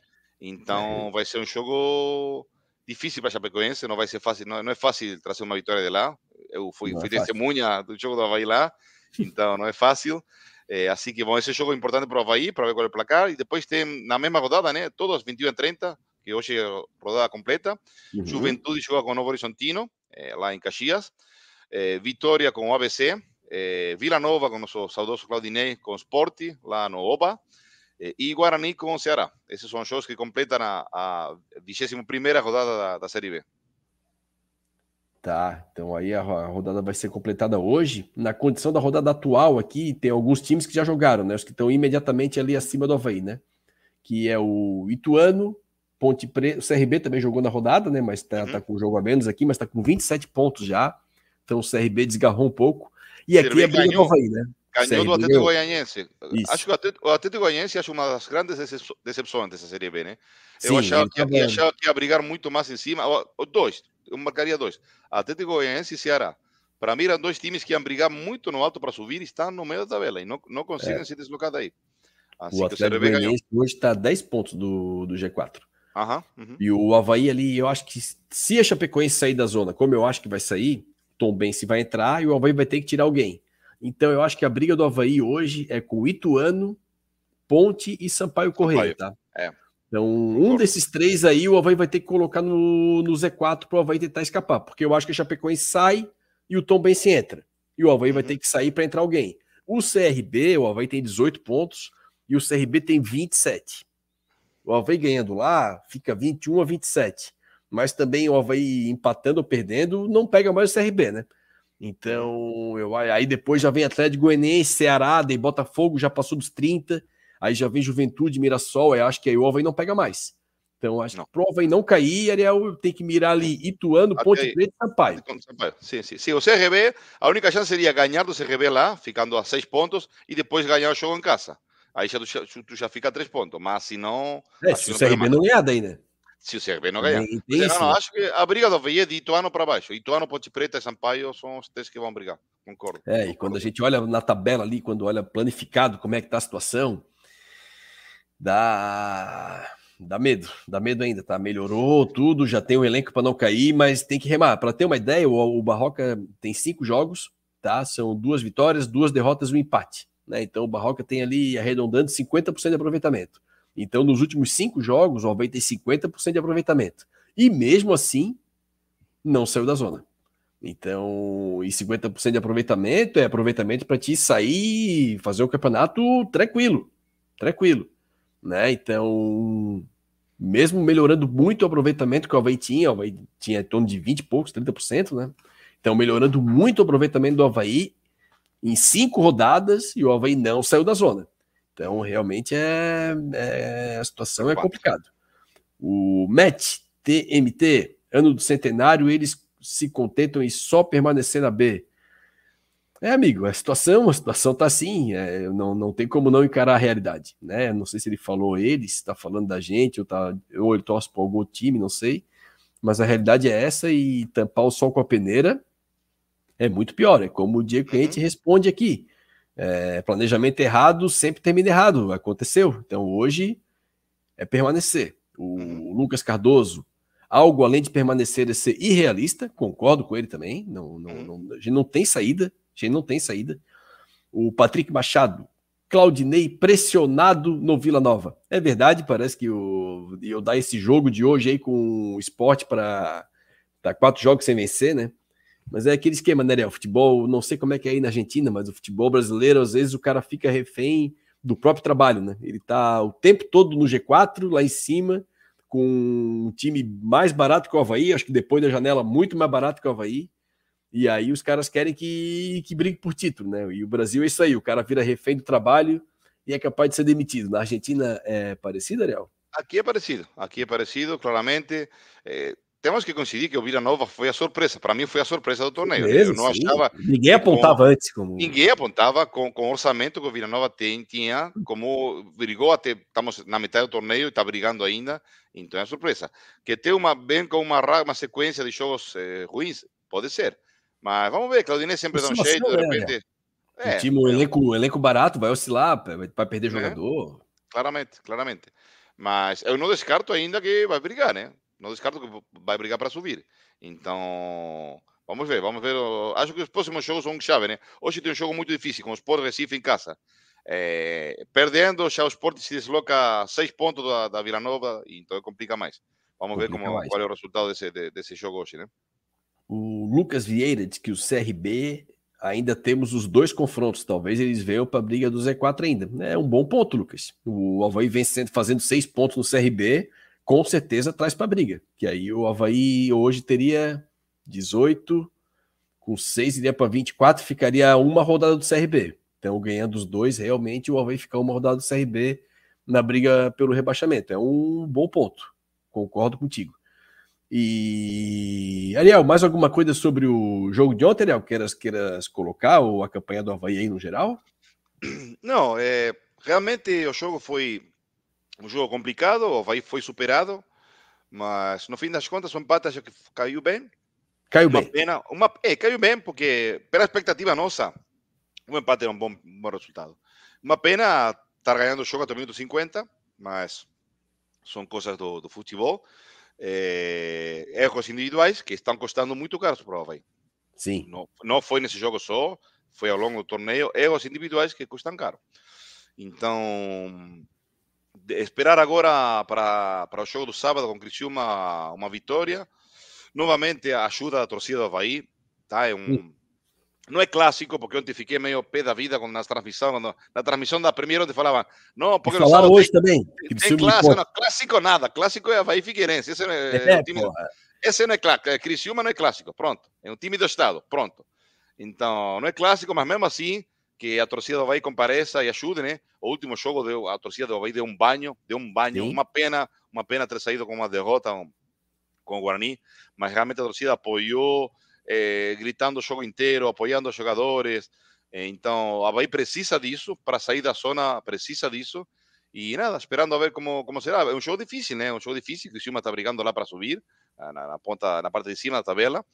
Então é. vai ser um jogo difícil para a Chapecoense, não vai ser fácil, não, não é fácil trazer uma vitória de lá. Eu fui, fui é testemunha do jogo do Havaí lá, então não é fácil. É, assim que bom, esse jogo é importante para o Havaí, para ver qual é o placar. E depois tem na mesma rodada, né? Todos 21 a 30, que hoje é rodada completa. Uhum. Juventude joga com o Novo Horizontino, é, lá em Caxias. É, Vitória com o ABC, é, Vila Nova com o nosso saudoso Claudinei com o Sport, lá no OBA, é, e Guarani com o Ceará. Esses são jogos que completam a, a 21 rodada da, da Série B. Tá, então aí a rodada vai ser completada hoje. Na condição da rodada atual aqui, tem alguns times que já jogaram, né? Os que estão imediatamente ali acima do Havaí, né? Que é o Ituano, Ponte Preta, o CRB também jogou na rodada, né? Mas tá, uhum. tá com um jogo a menos aqui, mas tá com 27 pontos já. Então o CRB desgarrou um pouco. E aqui é briga ganhou, Havaí, né? Ganhou do Atlético Goianiense. Acho que o Atlético, o Atlético Goianiense acho uma das grandes decepções dessa Série B, né? Eu Sim, achava, que, tá achava que ia brigar muito mais em cima. Dois, eu marcaria dois: Atlético Goianiense e Ceará. Para mim, eram dois times que iam brigar muito no alto para subir e estão no meio da tabela e não, não conseguem é. se deslocar daí. Assim o Atlético Goianiense hoje está 10 pontos do, do G4. Uhum, uhum. E o Havaí ali, eu acho que se a Chapecoense sair da zona, como eu acho que vai sair, Tom Bense vai entrar e o Havaí vai ter que tirar alguém. Então eu acho que a briga do Havaí hoje é com Ituano, Ponte e Sampaio Correia, tá? É. Então, um desses três aí, o Havaí vai ter que colocar no, no Z4 para o Havaí tentar escapar, porque eu acho que a Chapecoense sai e o Tom Bense entra. E o Havaí uhum. vai ter que sair para entrar alguém. O CRB, o Havaí tem 18 pontos e o CRB tem 27. O Havaí ganhando lá, fica 21 a 27. Mas também o Havaí empatando ou perdendo, não pega mais o CRB, né? Então, eu, aí depois já vem Atlético Goianiense, Ceará, daí Botafogo já passou dos 30. Aí já vem Juventude, Mirassol, eu acho que aí o Havaí não pega mais. Então, acho não. que pro Havaí não cair, Ariel tem que mirar ali Ituano, Ponte Preta e Sampaio. Sim, sim. sim, o CRB, a única chance seria ganhar do CRB lá, ficando a seis pontos, e depois ganhar o jogo em casa. Aí já, tu, tu já fica a três pontos, mas se não... É, se o CRB não ganhar daí, né? Se o CRB não ganhar. Não, não, acho que a briga do Havaí é de Ituano para baixo. Ituano, Ponte Preta e Sampaio são os três que vão brigar, concordo. É, concordo. e quando a gente olha na tabela ali, quando olha planificado como é que tá a situação, dá dá medo, dá medo ainda, tá? Melhorou tudo, já tem o um elenco para não cair, mas tem que remar. Para ter uma ideia, o, o, Barroca tem cinco jogos, tá? São duas vitórias, duas derrotas e um empate, né? Então o Barroca tem ali arredondando 50% de aproveitamento. Então nos últimos cinco jogos, o Alvei tem 50% de aproveitamento. E mesmo assim, não saiu da zona. Então, e 50% de aproveitamento é aproveitamento para te sair fazer o campeonato tranquilo, tranquilo né? Então, mesmo melhorando muito o aproveitamento que o Havaí tinha, o Havaí tinha em torno de 20 e poucos, 30%, né? Então, melhorando muito o aproveitamento do Havaí em cinco rodadas e o Havaí não saiu da zona. Então, realmente é, é a situação é complicada. O MET, TMT, ano do centenário, eles se contentam em só permanecer na B. É, amigo, a situação, a situação tá assim, é, não, não tem como não encarar a realidade, né? Não sei se ele falou ele, se tá falando da gente, ou, tá, ou ele torce para algum time, não sei. Mas a realidade é essa e tampar o sol com a peneira é muito pior. É como o Diego Cliente uhum. responde aqui. É, planejamento errado sempre termina errado. Aconteceu. Então hoje é permanecer. O. Lucas Cardoso, algo além de permanecer é ser irrealista, concordo com ele também. Não, não, não, a gente não tem saída. A gente não tem saída. O Patrick Machado, Claudinei pressionado no Vila Nova. É verdade, parece que o, eu dar esse jogo de hoje aí com o esporte para tá quatro jogos sem vencer, né? Mas é aquele esquema, né, O futebol, não sei como é que é aí na Argentina, mas o futebol brasileiro, às vezes o cara fica refém do próprio trabalho, né? Ele tá o tempo todo no G4, lá em cima, com um time mais barato que o Havaí, acho que depois da janela, muito mais barato que o Havaí. E aí os caras querem que, que brigue por título, né? E o Brasil é isso aí, o cara vira refém do trabalho e é capaz de ser demitido. Na Argentina é parecido, Ariel? Aqui é parecido, aqui é parecido, claramente. Eh, temos que coincidir que o Vila Nova foi a surpresa. Para mim, foi a surpresa do torneio. Mesmo, Eu não sim. achava. Ninguém apontava com, antes como. Ninguém apontava com, com o orçamento que o Vila Nova tem, tinha, como brigou até. Estamos na metade do torneio e está brigando ainda. Então é surpresa. Que tem uma, bem com uma, uma sequência de jogos eh, ruins, pode ser. Mas vamos ver, Claudinei sempre dá um jeito, de repente. É, o time, o elenco, elenco barato vai oscilar, vai perder é. jogador. Claramente, claramente. Mas eu não descarto ainda que vai brigar, né? Não descarto que vai brigar para subir. Então, vamos ver, vamos ver. Acho que os próximos jogos são chave, né? Hoje tem um jogo muito difícil com o Sport Recife em casa. É, perdendo, já o Sport se desloca seis pontos da, da Vila Nova, então complica mais. Vamos complica ver como, mais. qual é o resultado desse, desse jogo hoje, né? O Lucas Vieira diz que o CRB ainda temos os dois confrontos. Talvez eles venham para a briga do Z4 ainda. É um bom ponto, Lucas. O Havaí vem sendo, fazendo seis pontos no CRB com certeza traz para briga. Que aí o Havaí hoje teria 18, com 6 iria para 24, ficaria uma rodada do CRB. Então, ganhando os dois, realmente o Havaí fica uma rodada do CRB na briga pelo rebaixamento. É um bom ponto. Concordo contigo. E Ariel, mais alguma coisa sobre o jogo de ontem, Ariel? Queiras, queiras colocar ou a campanha do Havaí aí no geral? Não, é, realmente o jogo foi um jogo complicado, o Havaí foi superado, mas no fim das contas o empate acho que caiu bem. Caiu uma bem. Pena, uma, é, caiu bem porque, pela expectativa nossa, o empate era um bom, um bom resultado. Uma pena estar ganhando o jogo até o minuto 50, mas são coisas do, do futebol. É, erros individuais que estão custando muito caros para o Havaí. Sim. Não, não foi nesse jogo só, foi ao longo do torneio, erros individuais que custam caro. Então, esperar agora para, para o jogo do sábado com Criciúma uma vitória. Novamente a ajuda da torcida do Havaí. Tá? É um, não é clássico, porque ontem fiquei meio pé da vida na transmissão, quando, na transmissão da primeira onde falavam, não, porque falaram hoje tem, também. Tem clássico, não, clássico nada, clássico é Havaí Figueirense, esse, é, é, é time, esse não é clássico, é, Criciúma não é clássico, pronto, é um time do estado, pronto. Então, não é clássico, mas mesmo assim, que a torcida do Havaí compareça e ajude, né? O último jogo deu, a torcida do Havaí deu um banho, deu um banho, Sim. uma pena, uma pena ter saído com uma derrota com o Guarani, mas realmente a torcida apoiou, eh, gritando o jogo inteiro, apoiando os jogadores. Então, o Havaí precisa disso para sair da zona, precisa disso. E nada, esperando a ver como, como será. É um jogo difícil, né? É um jogo difícil, que o Cima está brigando lá para subir, na, na, ponta, na parte de cima da tabela.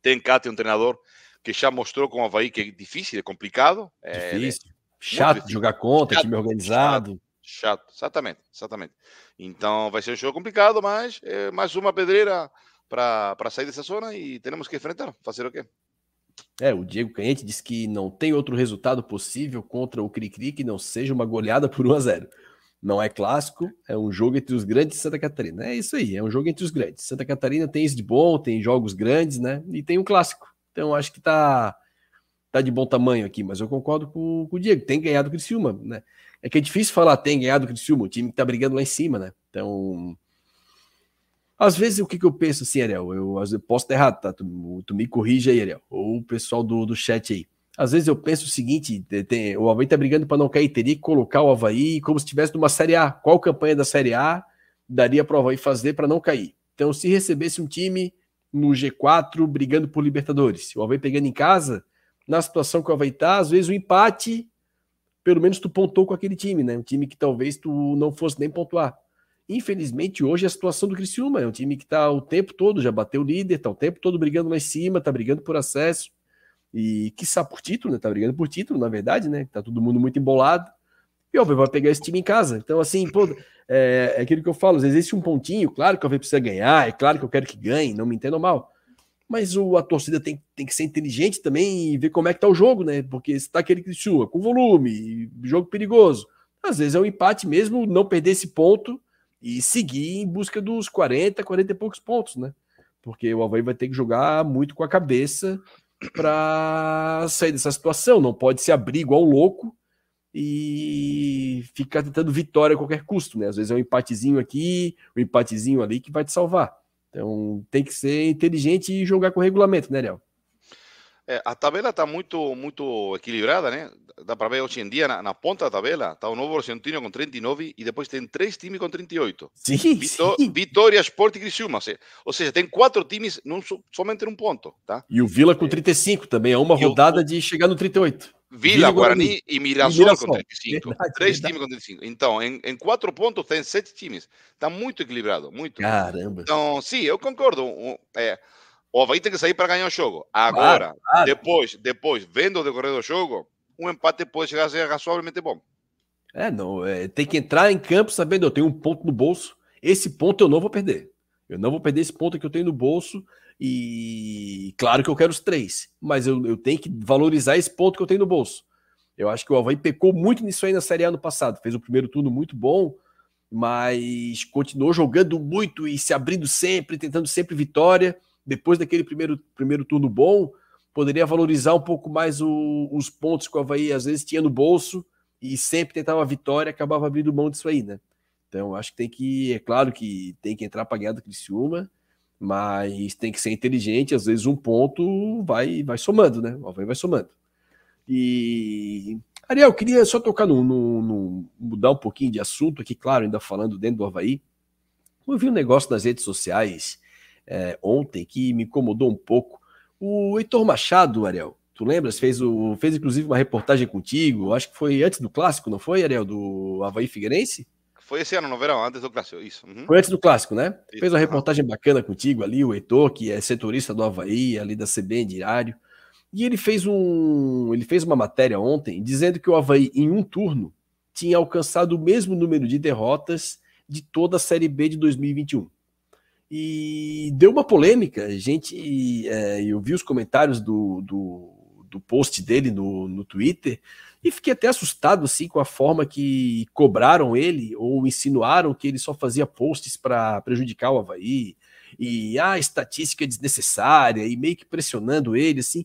Tem Cate, um treinador que já mostrou com o Havaí que é difícil, é complicado. É, difícil. É, chato difícil. de jogar contra, chato, time organizado. Chato, chato, exatamente, exatamente. Então vai ser um jogo complicado, mas é mais uma pedreira para sair dessa zona e temos que enfrentar. Fazer o quê? É, o Diego Canhete disse que não tem outro resultado possível contra o Cricri que não seja uma goleada por 1 a 0 Não é clássico, é um jogo entre os grandes de Santa Catarina. É isso aí, é um jogo entre os grandes. Santa Catarina tem isso de bom, tem jogos grandes, né? E tem um clássico. Então acho que tá, tá de bom tamanho aqui, mas eu concordo com, com o Diego, tem ganhado o Criciúma, né? É que é difícil falar tem ganhado o Criciúma, o time que tá brigando lá em cima, né? Então, às vezes o que, que eu penso assim, Ariel, eu, eu posso estar errado, tá? Tu, tu, me corrige aí, Ariel, ou o pessoal do, do chat aí. Às vezes eu penso o seguinte: tem, o Havaí tá brigando para não cair, teria que colocar o Havaí como se estivesse numa Série A. Qual campanha da Série A daria para o Havaí fazer para não cair? Então, se recebesse um time no G4 brigando por Libertadores. O Havaí pegando em casa, na situação que o Havaí tá, às vezes o empate, pelo menos tu pontou com aquele time, né? Um time que talvez tu não fosse nem pontuar. Infelizmente, hoje é a situação do Criciúma é um time que tá o tempo todo, já bateu o líder, tá o tempo todo brigando lá em cima, tá brigando por acesso e quiçá por título, né? Tá brigando por título, na verdade, né? Tá todo mundo muito embolado. E o Havaí vai pegar esse time em casa. Então, assim, pô, é, é aquilo que eu falo, existe um pontinho, claro que o Havaí precisa ganhar, é claro que eu quero que ganhe, não me entendam mal. Mas o, a torcida tem, tem que ser inteligente também e ver como é que tá o jogo, né? Porque se tá aquele que sua, com volume, jogo perigoso, às vezes é um empate mesmo, não perder esse ponto e seguir em busca dos 40, 40 e poucos pontos, né? Porque o Havaí vai ter que jogar muito com a cabeça para sair dessa situação. Não pode se abrir igual louco e ficar tentando vitória a qualquer custo, né? Às vezes é um empatezinho aqui, um empatezinho ali que vai te salvar. Então tem que ser inteligente e jogar com o regulamento, né, Léo? É, a tabela está muito, muito equilibrada, né? Dá para ver hoje em dia, na, na ponta da tabela, está o Novo Horizontino com 39 e depois tem três times com 38. Sim, Vitó sim. Vitória, Sport e Criciúma. Ou seja, tem quatro times num, so- somente num ponto, tá? E o Vila com 35 também, é uma E o- rodada de chegar no 38. Vila, Vila, Guarani, Guarani e Mirassol, Mirassol. com 35. Verdade, três verdade. times com 35. Então, em, em quatro pontos tem sete times. Está muito equilibrado, muito. Caramba. Então, sim, eu concordo. É, o Havaí tem que sair para ganhar o jogo. Agora, claro. depois, depois, vendo o decorrer do jogo, um empate pode chegar a ser razoavelmente bom. É, não, é, tem que entrar em campo sabendo, eu tenho um ponto no bolso, esse ponto eu não vou perder. Eu não vou perder esse ponto que eu tenho no bolso e claro que eu quero os três, mas eu, eu tenho que valorizar esse ponto que eu tenho no bolso. Eu acho que o Havaí pecou muito nisso aí na Série A no passado, fez o primeiro turno muito bom, mas continuou jogando muito e se abrindo sempre, tentando sempre vitória. Depois daquele primeiro, primeiro turno bom, poderia valorizar um pouco mais o- os pontos que o Havaí às vezes tinha no bolso e sempre tentava a vitória, acabava abrindo mão disso aí, né? Então, acho que tem que, é claro que tem que entrar para ganhar do Criciúma, mas tem que ser inteligente, às vezes um ponto vai vai somando, né? O Havaí vai somando. E Ariel, queria só tocar no, no- no- mudar um pouquinho de assunto aqui, claro, ainda falando dentro do Havaí. Eu vi um negócio nas redes sociais é, ontem que me incomodou um pouco. O Heitor Machado, Ariel, tu lembras? Fez, o, fez inclusive uma reportagem contigo, acho que foi antes do clássico, não foi, Ariel? Do Havaí Figueirense? Foi esse ano no verão, antes do clássico, isso. Uhum. Foi antes do clássico, né? Isso, Fez uma reportagem bacana contigo ali, o Heitor, que é setorista do Havaí, ali da CBN Diário. E ele fez um. Ele fez uma matéria ontem dizendo que o Havaí, em um turno, tinha alcançado o mesmo número de derrotas de toda a Série B de 2021. E deu uma polêmica. A gente. é, eu vi os comentários do, do, do post dele no, no Twitter e fiquei até assustado assim com a forma que cobraram ele ou insinuaram que ele só fazia posts para prejudicar o Havaí e a estatística é desnecessária e meio que pressionando ele assim.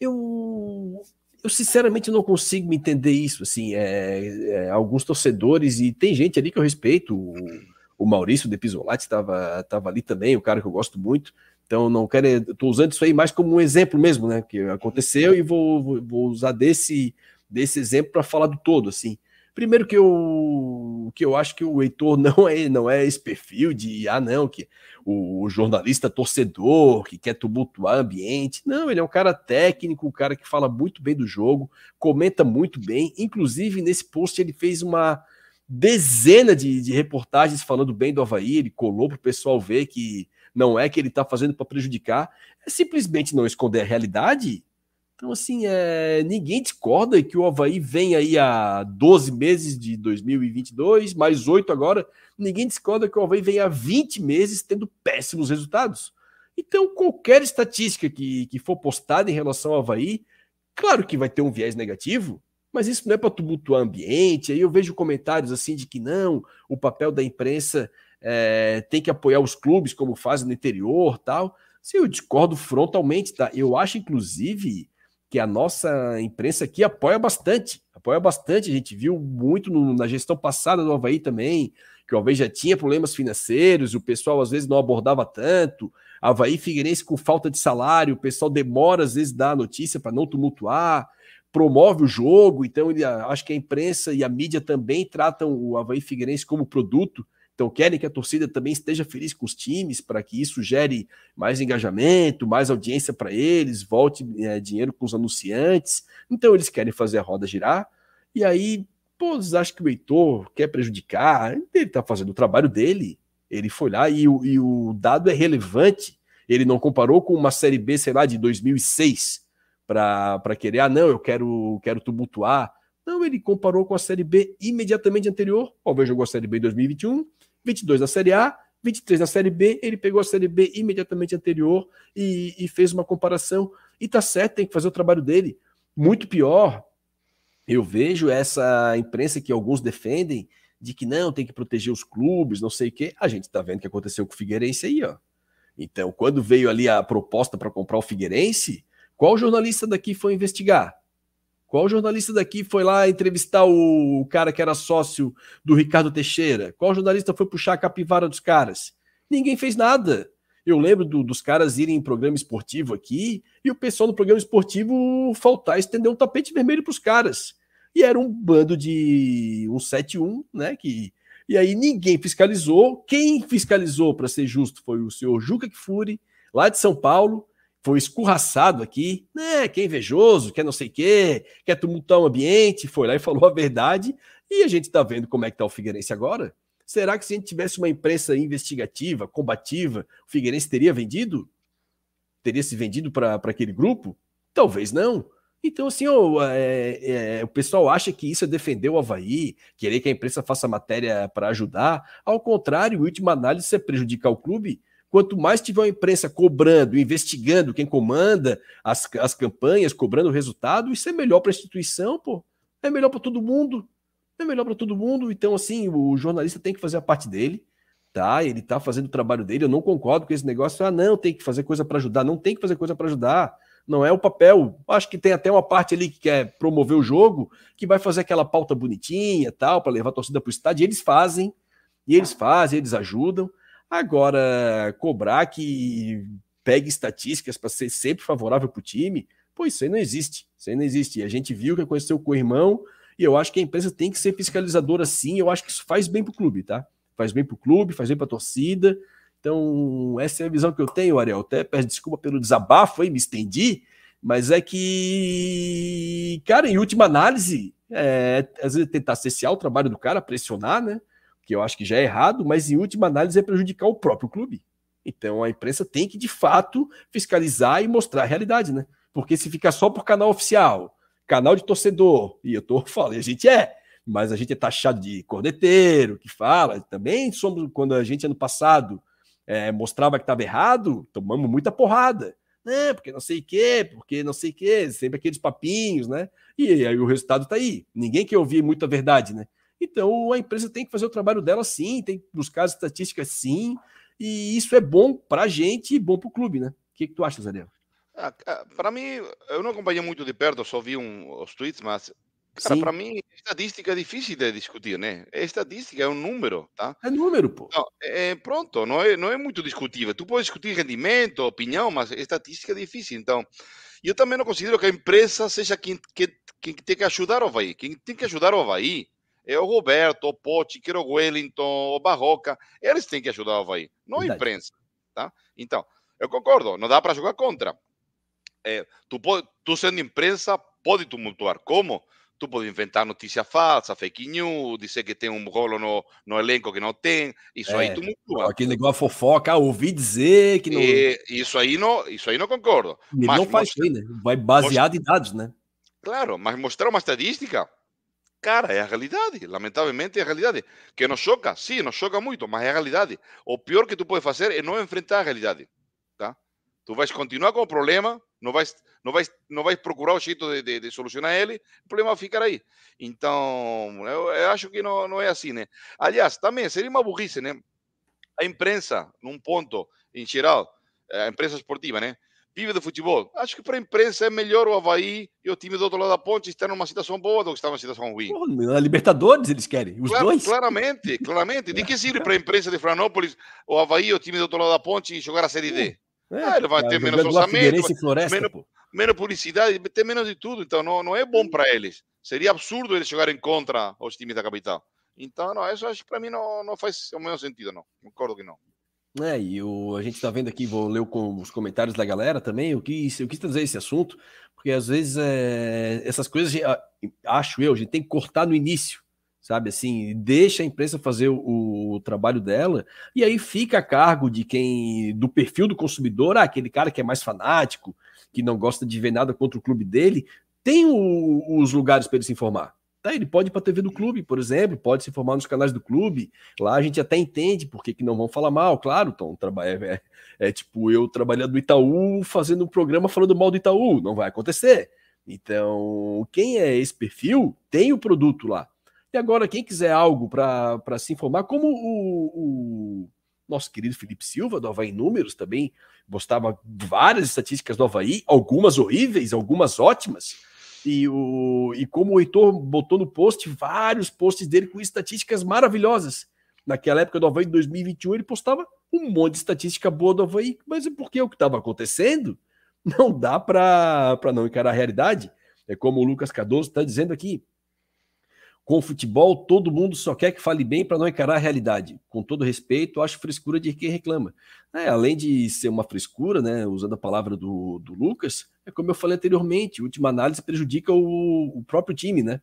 Eu eu sinceramente não consigo entender isso assim. É, é, alguns torcedores e tem gente ali que eu respeito. O, o Maurício de Pisolati estava tava ali também, o cara que eu gosto muito. Então não quero, estou usando isso aí mais como um exemplo mesmo, né? Que aconteceu e vou, vou usar desse desse exemplo para falar do todo, assim. Primeiro que eu que eu acho que o Heitor [LAUGHS] não é não é esse perfil de ah não que o, jornalista torcedor que quer tumultuar ambiente. Não, ele é um cara técnico, um cara que fala muito bem do jogo, comenta muito bem. Inclusive nesse post ele fez uma dezena de, de reportagens falando bem do Havaí, ele colou para o pessoal ver que não é que ele está fazendo para prejudicar, é simplesmente não esconder a realidade. Então, assim, é, ninguém discorda que o Havaí vem aí há 12 meses de 2022, mais 8 agora. Ninguém discorda que o Havaí vem há 20 meses tendo péssimos resultados. Então, qualquer estatística que, que for postada em relação ao Havaí, claro que vai ter um viés negativo, mas isso não é para tumultuar ambiente. Aí eu vejo comentários assim de que não, o papel da imprensa é, tem que apoiar os clubes como fazem no interior tal. Sim, eu discordo frontalmente, tá? Eu acho, inclusive, que a nossa imprensa aqui apoia bastante. Apoia bastante. A gente viu muito no, na gestão passada do Havaí também, que o Havaí já tinha problemas financeiros, o pessoal às vezes não abordava tanto. Havaí Figueirense com falta de salário, o pessoal demora às vezes dar a notícia para não tumultuar, promove o jogo. Então, ele, acho que a imprensa e a mídia também tratam o Havaí Figueirense como produto. Então, querem que a torcida também esteja feliz com os times para que isso gere mais engajamento, mais audiência para eles, volte é, dinheiro com os anunciantes. Então, eles querem fazer a roda girar. E aí, pô, vocês acham que o Heitor quer prejudicar? Ele está fazendo o trabalho dele. Ele foi lá e o, e o dado é relevante. Ele não comparou com uma Série B, sei lá, de 2006 para querer, ah, não, eu quero, quero tumultuar. Não, ele comparou com a Série B imediatamente anterior. O jogou a Série B em 2021, 22 na Série A, 23 na Série B. Ele pegou a Série B imediatamente anterior e, e fez uma comparação. E tá certo, tem que fazer o trabalho dele. Muito pior, eu vejo essa imprensa que alguns defendem de que não, tem que proteger os clubes, não sei o quê. A gente tá vendo o que aconteceu com o Figueirense aí, ó. Então, quando veio ali a proposta para comprar o Figueirense, qual jornalista daqui foi investigar? Qual jornalista daqui foi lá entrevistar o cara que era sócio do Ricardo Teixeira? Qual jornalista foi puxar a capivara dos caras? Ninguém fez nada. Eu lembro do, dos caras irem em programa esportivo aqui e o pessoal no programa esportivo faltar estender um tapete vermelho para os caras. E era um bando de 171, né? Que, e aí ninguém fiscalizou. Quem fiscalizou, para ser justo, foi o senhor Juca Kfouri, lá de São Paulo, foi escorraçado aqui, né? Que é invejoso, quer não sei o quê, quer tumultar o ambiente, foi lá e falou a verdade. E a gente está vendo como é que tá o Figueirense agora. Será que se a gente tivesse uma imprensa investigativa, combativa, o Figueirense teria vendido? Teria se vendido para aquele grupo? Talvez não. Então, assim, ó, é, é, o pessoal acha que isso é defender o Havaí, querer que a imprensa faça matéria para ajudar. Ao contrário, em última análise, é prejudicar o clube. Quanto mais tiver uma imprensa cobrando, investigando quem comanda as, as campanhas, cobrando o resultado, isso é melhor para a instituição, pô. É melhor para todo mundo é melhor para todo mundo. Então, assim, o jornalista tem que fazer a parte dele, tá? Ele tá fazendo o trabalho dele. Eu não concordo com esse negócio. Ah, não, tem que fazer coisa para ajudar. Não tem que fazer coisa para ajudar. Não é o papel. Acho que tem até uma parte ali que quer promover o jogo, que vai fazer aquela pauta bonitinha, tal, para levar a torcida para o estádio. E eles fazem, e eles fazem, eles ajudam. Agora, cobrar que pegue estatísticas para ser sempre favorável para o time, pô, isso aí não existe. Isso aí não existe. E a gente viu que aconteceu com o irmão e eu acho que a empresa tem que ser fiscalizadora sim. Eu acho que isso faz bem para o clube, tá? Faz bem para o clube, faz bem para a torcida. Então, essa é a visão que eu tenho, Ariel. Até peço desculpa pelo desabafo aí, me estendi, mas é que, cara, em última análise, é, às vezes tentar cessear o trabalho do cara, pressionar, né? Que eu acho que já é errado, mas em última análise é prejudicar o próprio clube. Então a imprensa tem que, de fato, fiscalizar e mostrar a realidade, né? Porque se ficar só por canal oficial, canal de torcedor, e eu tô [LAUGHS] falando, a gente é, mas a gente é taxado de corneteiro, que fala, também somos, quando a gente ano passado é, mostrava que estava errado, tomamos muita porrada, né, porque não sei o quê, porque não sei o quê, sempre aqueles papinhos, né, e aí o resultado está aí, ninguém quer ouvir muita verdade, né, então a empresa tem que fazer o trabalho dela sim, tem que buscar as estatísticas sim, e isso é bom para a gente e bom para o clube, né, o que, que tu achas, Ariel? Ah, para mim, eu não acompanhei muito de perto, só vi um, os tweets, mas cara, para mim, estatística é difícil de discutir, né? Estatística é um número, tá? É número, pô. Não, é, pronto, não é, não é muito discutível. Tu pode discutir rendimento, opinião, mas estatística é difícil. Então, eu também não considero que a empresa seja quem, quem, quem tem que ajudar o Havaí. Quem tem que ajudar o Havaí é o Roberto, o Pote, o Wellington, o Barroca. Eles têm que ajudar o Havaí, não a imprensa, tá? Então, eu concordo, não dá para jogar contra é, tu, pode, tu sendo imprensa, pode tumultuar. Como? Tu pode inventar notícia falsa, fake news, dizer que tem um rolo no, no elenco que não tem. Isso é, aí tumultua. Aquele negócio fofoca, ah, ouvi dizer que não. E, isso, aí não isso aí não concordo. Ele mas não faz mostra... né? Vai baseado mostra... em dados, né? Claro, mas mostrar uma estadística, cara, é a realidade. Lamentavelmente é a realidade. Que nos choca, sim, nos choca muito, mas é a realidade. O pior que tu pode fazer é não enfrentar a realidade. Tá? Tu vais continuar com o problema, não vais, não vais, não vais procurar o jeito de, de, de solucionar ele, o problema vai ficar aí. Então, eu, eu, acho que não, não é assim, né? Aliás, também seria uma burrice, né? A imprensa, num ponto, em geral, a imprensa esportiva, né? Vive do futebol. Acho que para a imprensa é melhor o Havaí e o time do outro lado da ponte estar numa situação boa do que estar numa situação ruim. na Libertadores eles querem, os dois. Claramente, claramente. De que sirve para a imprensa de Florianópolis o Havaí e o time do outro lado da ponte jogar a Série D? É, ah, ele vai ter menos orçamento, Floresta, menos, menos, publicidade, ter menos de tudo. Então, não, não é bom para eles. Seria absurdo eles jogarem contra os times da capital. Então, não, isso acho que para mim não, não faz o menor sentido, não. Concordo que não. É, e o, a gente está vendo aqui, vou ler com os comentários da galera também, eu quis, eu quis trazer esse assunto, porque às vezes é, essas coisas, acho eu, a gente tem que cortar no início sabe assim, deixa a imprensa fazer o, o, trabalho dela, e aí fica a cargo de quem, do perfil do consumidor, ah, aquele cara que é mais fanático, que não gosta de ver nada contra o clube dele, tem o, os lugares para ele se informar. Tá, ele pode ir para a TV do clube, por exemplo, pode se informar nos canais do clube. Lá a gente até entende por que, que não vão falar mal, claro. Trabalha, é, é, é tipo eu trabalhando no Itaú, fazendo um programa falando mal do Itaú. Não vai acontecer. Então, quem é esse perfil tem o produto lá. E agora, quem quiser algo para se informar, como o, o, nosso querido Felipe Silva, do Havaí Números, também postava várias estatísticas do Havaí, algumas horríveis, algumas ótimas. E, o, e como o Heitor botou no post, vários posts dele com estatísticas maravilhosas. Naquela época do Havaí de 2021, ele postava um monte de estatística boa do Havaí, mas é porque o que estava acontecendo não dá para não encarar a realidade. É como o Lucas Cardoso está dizendo aqui. Com o futebol, todo mundo só quer que fale bem para não encarar a realidade. Com todo respeito, acho frescura de quem reclama. É, além de ser uma frescura, né, usando a palavra do, do Lucas, é como eu falei anteriormente, última análise prejudica o, o próprio time, né?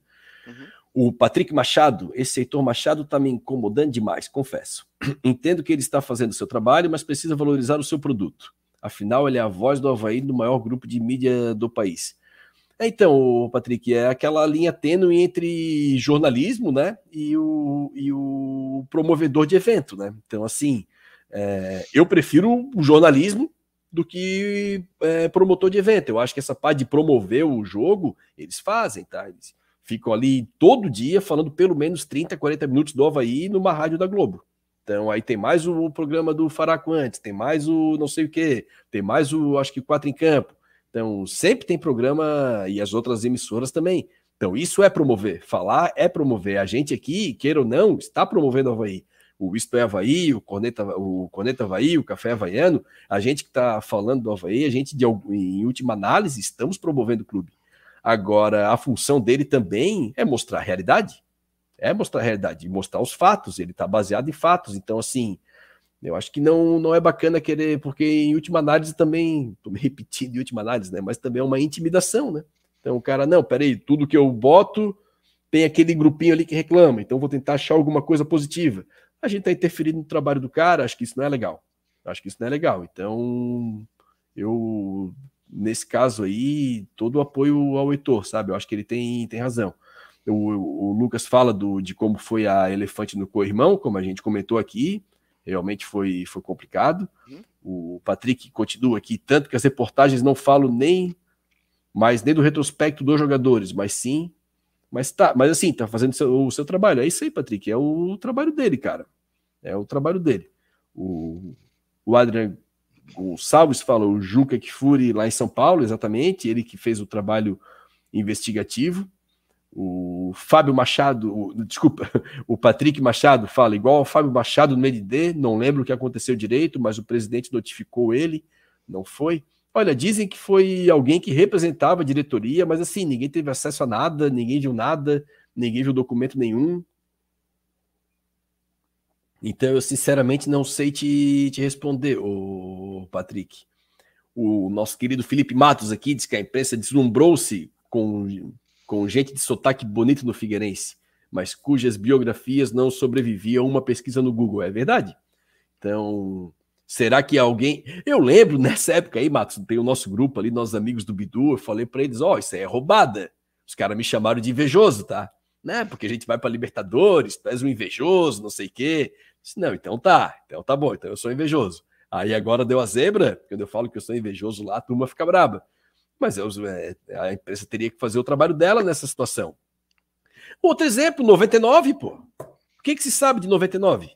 Uhum. O Patrick Machado, esse Heitor Machado está me incomodando demais, confesso. [CLEARS THROAT] Entendo que ele está fazendo o seu trabalho, mas precisa valorizar o seu produto. Afinal, ele é a voz do Havaí do maior grupo de mídia do país. É, então, Patrick, é aquela linha tênue entre jornalismo, né, e o, e o promovedor de evento, né? Então, assim, é, eu prefiro o jornalismo do que é, promotor de evento. Eu acho que essa parte de promover o jogo, eles fazem, tá? Eles ficam ali todo dia falando pelo menos 30, 40 minutos do Havaí numa rádio da Globo. Então aí tem mais o programa do Faraco antes, tem mais o não sei o que, tem mais o, acho que Quatro em Campo. Então sempre tem programa e as outras emissoras também. Então isso é promover, falar é promover. A gente aqui, queira ou não, está promovendo o Havaí. O Isto é Havaí, o Corneta, o Corneta Havaí, o Café Havaiano, a gente que está falando do Havaí, a gente, de, em última análise, estamos promovendo o clube. Agora, a função dele também é mostrar a realidade é mostrar a realidade, mostrar os fatos, ele está baseado em fatos. Então, assim, eu acho que não, não é bacana querer, porque em última análise também, estou me repetindo em última análise, né? Mas também é uma intimidação, né? Então o cara, não, peraí, tudo que eu boto tem aquele grupinho ali que reclama, então vou tentar achar alguma coisa positiva. A gente está interferindo no trabalho do cara, acho que isso não é legal. Acho que isso não é legal. Então, eu, nesse caso aí, todo o apoio ao Heitor, sabe? Eu acho que ele tem, tem razão. O, o Lucas fala do, de como foi a elefante no co-irmão, como a gente comentou aqui. Realmente foi, foi complicado. Uhum. O Patrick continua aqui, tanto que as reportagens não falam nem mais nem do retrospecto dos jogadores, mas sim. Mas tá, mas assim, tá fazendo seu, o seu trabalho. É isso aí, Patrick. É o trabalho dele, cara. É o trabalho dele. O, o Adrian Gonçalves fala o Juca Kifuri lá em São Paulo, exatamente. Ele que fez o trabalho investigativo. O Fábio Machado, o, desculpa, [LAUGHS] o Patrick Machado fala igual ao Fábio Machado no MDD, não lembro o que aconteceu direito, mas o presidente notificou ele, não foi. Olha, dizem que foi alguém que representava a diretoria, mas assim, ninguém teve acesso a nada, ninguém viu nada, ninguém viu documento nenhum. Então eu sinceramente não sei te, te responder, o Patrick. O nosso querido Felipe Matos aqui diz que a imprensa deslumbrou-se com com gente de sotaque bonito no Figueirense, mas cujas biografias não sobreviviam a uma pesquisa no Google. É verdade? Então, será que alguém. Eu lembro nessa época aí, Matos, tem o nosso grupo ali, nossos amigos do Bidu, eu falei para eles: ó, oh, isso aí é roubada. Os caras me chamaram de invejoso, tá? Né? Porque a gente vai para Libertadores, tu és um invejoso, não sei o quê. Disse, não, então tá, então tá bom, então eu sou invejoso. Aí agora deu a zebra, quando eu falo que eu sou invejoso lá, a turma fica braba. Mas é, a empresa teria que fazer o trabalho dela nessa situação. Outro exemplo, 99, pô. O que, que se sabe de 99?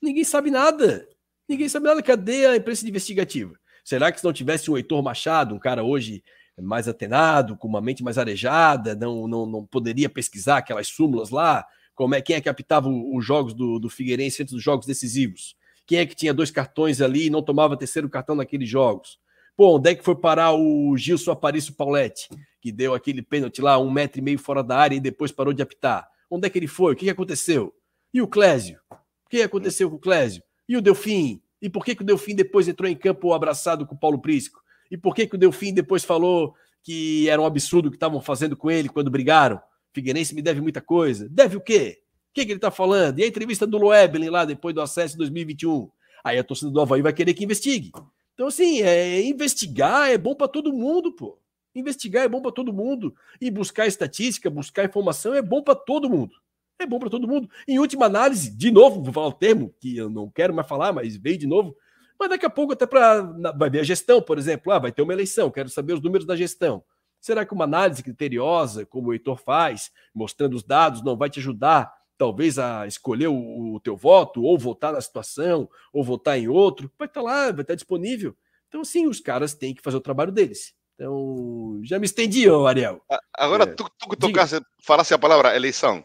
Ninguém sabe nada. Ninguém sabe nada. Cadê a imprensa investigativa? Será que se não tivesse o Heitor Machado, um cara hoje mais atenado, com uma mente mais arejada, não, não, não poderia pesquisar aquelas súmulas lá? Como é, quem é que apitava os jogos do, do Figueirense antes dos jogos decisivos? Quem é que tinha dois cartões ali e não tomava terceiro cartão naqueles jogos? Pô, onde é que foi parar o Gilson Aparício Pauletti, que deu aquele pênalti lá, um metro e meio fora da área e depois parou de apitar? Onde é que ele foi? O que, aconteceu? E o Clésio? O que aconteceu com o Clésio? E o Delfim? E por que, que o Delfim depois entrou em campo abraçado com o Paulo Prisco? E por que, que o Delfim depois falou que era um absurdo o que estavam fazendo com ele quando brigaram? Figueirense me deve muita coisa. Deve o quê? O que, que ele está falando? E a entrevista do Loebelin lá depois do acesso em 2021? Aí a torcida do Havaí vai querer que investigue. Então, assim, é, investigar é bom para todo mundo, pô. Investigar é bom para todo mundo. E buscar estatística, buscar informação é bom para todo mundo. É bom para todo mundo. Em última análise, de novo, vou falar o termo que eu não quero mais falar, mas veio de novo. Mas daqui a pouco, até para. Vai ver a gestão, por exemplo. Ah, vai ter uma eleição, quero saber os números da gestão. Será que uma análise criteriosa, como o Heitor faz, mostrando os dados, não vai te ajudar talvez a escolher o, o, teu voto, ou votar na situação, ou votar em outro, vai estar tá lá, vai estar tá disponível. Então, assim, os caras têm que fazer o trabalho deles. Então, já me estendi, Ariel. Agora, é, tu, tu tocasse, falasse a palavra eleição.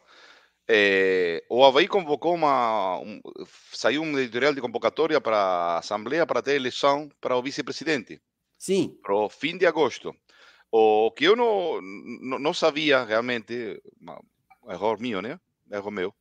É, o Havaí convocou uma. Um, saiu um editorial de convocatória para a Assembleia para ter eleição para o vice-presidente. Sim. Para o fim de agosto. O que eu não, não, não sabia realmente, um erro meu, né? Erro meu,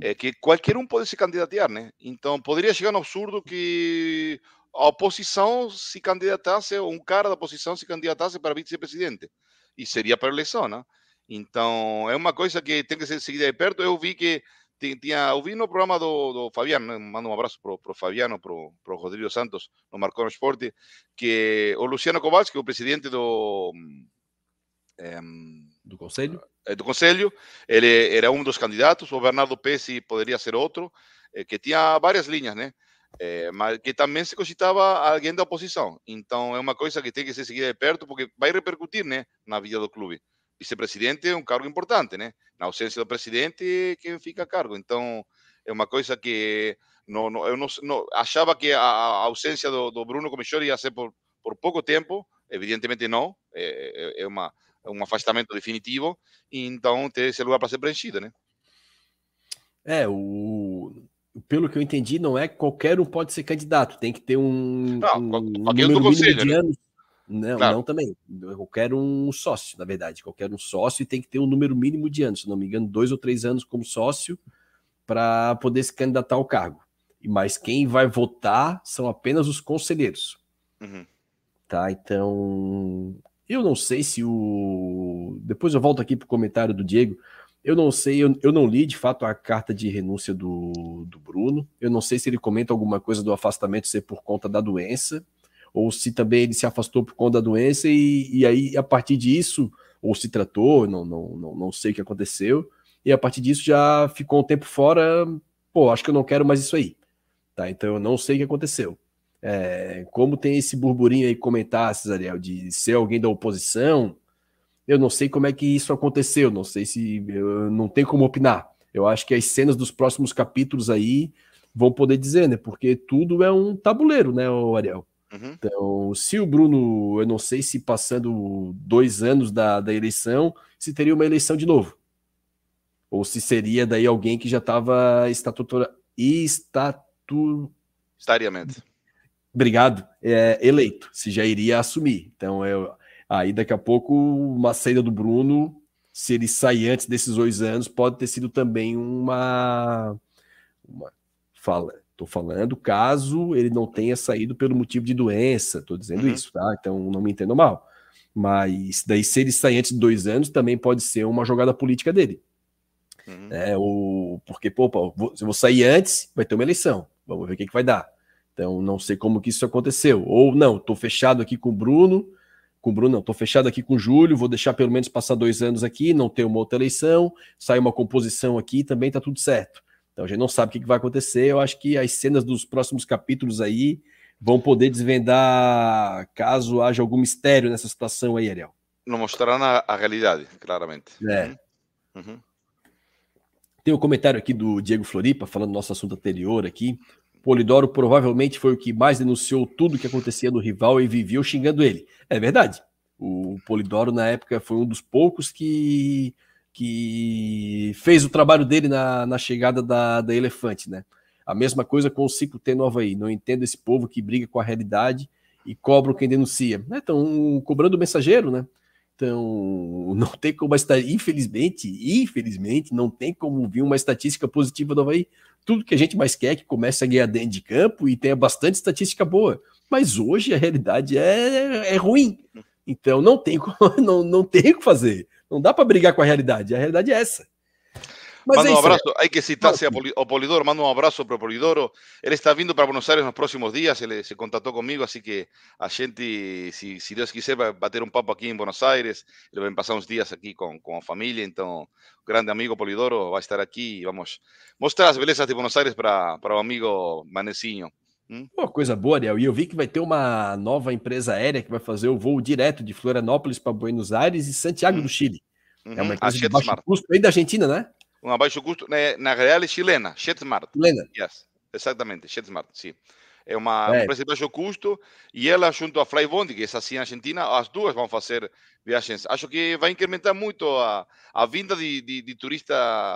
é que qualquer um pode se candidatar, né? Então poderia chegar no absurdo que a oposição se candidatasse, ou um cara da oposição se candidatasse para vice-presidente. E seria para eleição, né? Então, é uma coisa que tem que ser seguida de perto. Eu vi que tinha, eu vi no programa do, do Fabiano, mando um abraço para o Fabiano, para o Rodrigo Santos, no Marcou no Esporte, que o Luciano Kowalski, o presidente do... É, do Conselho? Do Conselho, ele era um dos candidatos, o Bernardo Pessi poderia ser outro, que tinha várias linhas, né? É, mas que também se cogitava alguém da oposição. Então, é uma coisa que tem que ser seguida de perto, porque vai repercutir né, na vida do clube vice-presidente é um cargo importante, né? Na ausência do presidente, quem fica a cargo. Então, é uma coisa que não, não, eu não, não, achava que a, ausência do, do, Bruno Comichori ia ser por, por pouco tempo, evidentemente não, é, é, uma, é um afastamento definitivo, e então tem esse lugar para ser preenchido, né? É, o, pelo que eu entendi, não é qualquer um pode ser candidato, tem que ter um, não, um, número do conselho, de né? anos não, claro. não também. Eu quero um sócio, na verdade. Qualquer um sócio e tem que ter um número mínimo de anos, se não me engano, dois ou três anos como sócio para poder se candidatar ao cargo. Mas quem vai votar são apenas os conselheiros. Uhum. Tá, então. Eu não sei se o. Depois eu volto aqui para o comentário do Diego. Eu não sei, eu, eu não li de fato a carta de renúncia do, do Bruno. Eu não sei se ele comenta alguma coisa do afastamento ser por conta da doença ou se também ele se afastou por conta da doença e, e aí a partir disso, ou se tratou, não, não, não, não sei o que aconteceu, e a partir disso já ficou um tempo fora, pô, acho que eu não quero mais isso aí, tá? Então eu não sei o que aconteceu. É, como tem esse burburinho aí comentar, Cesariel, de ser alguém da oposição, eu não sei como é que isso aconteceu, não sei se eu não tenho como opinar. Eu acho que as cenas dos próximos capítulos aí vão poder dizer, né? Porque tudo é um tabuleiro, né, Ariel? Uhum. Então, se o Bruno, eu não sei se passando dois anos da, da eleição, se teria uma eleição de novo. Ou se seria daí alguém que já estava estatutora, estatu... Estariamente. Obrigado. É, eleito, se já iria assumir. Então, eu, aí daqui a pouco uma saída do Bruno, se ele sair antes desses dois anos, pode ter sido também uma, uma fala, Estou falando caso ele não tenha saído pelo motivo de doença, estou dizendo uhum. isso, tá? Então não me entendo mal. Mas daí, se ele sair antes de dois anos, também pode ser uma jogada política dele. Uhum. É, o, porque, pô, pô, se eu vou sair antes, vai ter uma eleição. Vamos ver o que, que vai dar. Então, não sei como que isso aconteceu. Ou não, estou fechado aqui com o Bruno, com o Bruno, não, estou fechado aqui com o Júlio, vou deixar pelo menos passar dois anos aqui, não ter uma outra eleição, sai uma composição aqui, também está tudo certo. Então a gente não sabe o que vai acontecer. Eu acho que as cenas dos próximos capítulos aí vão poder desvendar caso haja algum mistério nessa situação aí, Ariel. Não mostrarão a, a realidade, claramente. É. Uhum. uhum. Tem um comentário aqui do Diego Floripa, falando do nosso assunto anterior aqui. Polidoro provavelmente foi o que mais denunciou tudo que acontecia no rival e viveu xingando ele. É verdade. O Polidoro, na época, foi um dos poucos que que fez o trabalho dele na, na chegada da, da Elefante, né? A mesma coisa com o ciclo T no Havaí. Não entendo esse povo que briga com a realidade e cobra quem denuncia. Estão né? cobrando o mensageiro, né? Então, [LAUGHS] não tem como estar, infelizmente, infelizmente, não tem como vir uma estatística positiva do Havaí. Tudo que a gente mais quer é que comece a ganhar dentro de campo e tenha bastante estatística boa. Mas hoje a realidade é, é ruim. Então não tem, [LAUGHS] não, não tem o que fazer. Não dá para brigar com a realidade. A realidade é essa. Mas manda é um abraço, hay que citarse ao Polidoro, manda um abraço para o Polidoro. Ele está vindo para Buenos Aires nos próximos dias, ele se contatou comigo, assim que a gente, se, se Deus quiser, vai bater um papo aqui em Buenos Aires. Ele vai passar uns dias aqui com, com a família, então, o grande amigo Polidoro vai estar aqui e vamos mostrar as belezas de Buenos Aires para, para o amigo Manecinho. Hum? Pô, coisa boa, Ariel. E eu vi que vai ter uma nova empresa aérea que vai fazer o voo direto de Florianópolis para Buenos Aires e Santiago hum. do Chile. Uhum. É uma empresa de baixo custo, aí da Argentina, né? Uma baixo custo, né, na real é chilena, Jetsmart. Chilena. Yes, exatamente, Jetsmart, sim. é uma, é. preço de baixo custo, e ela junto a Flybond, que é assim na Argentina, as duas vão fazer viagens. Acho que vai incrementar muito a, a vinda de, de, de turista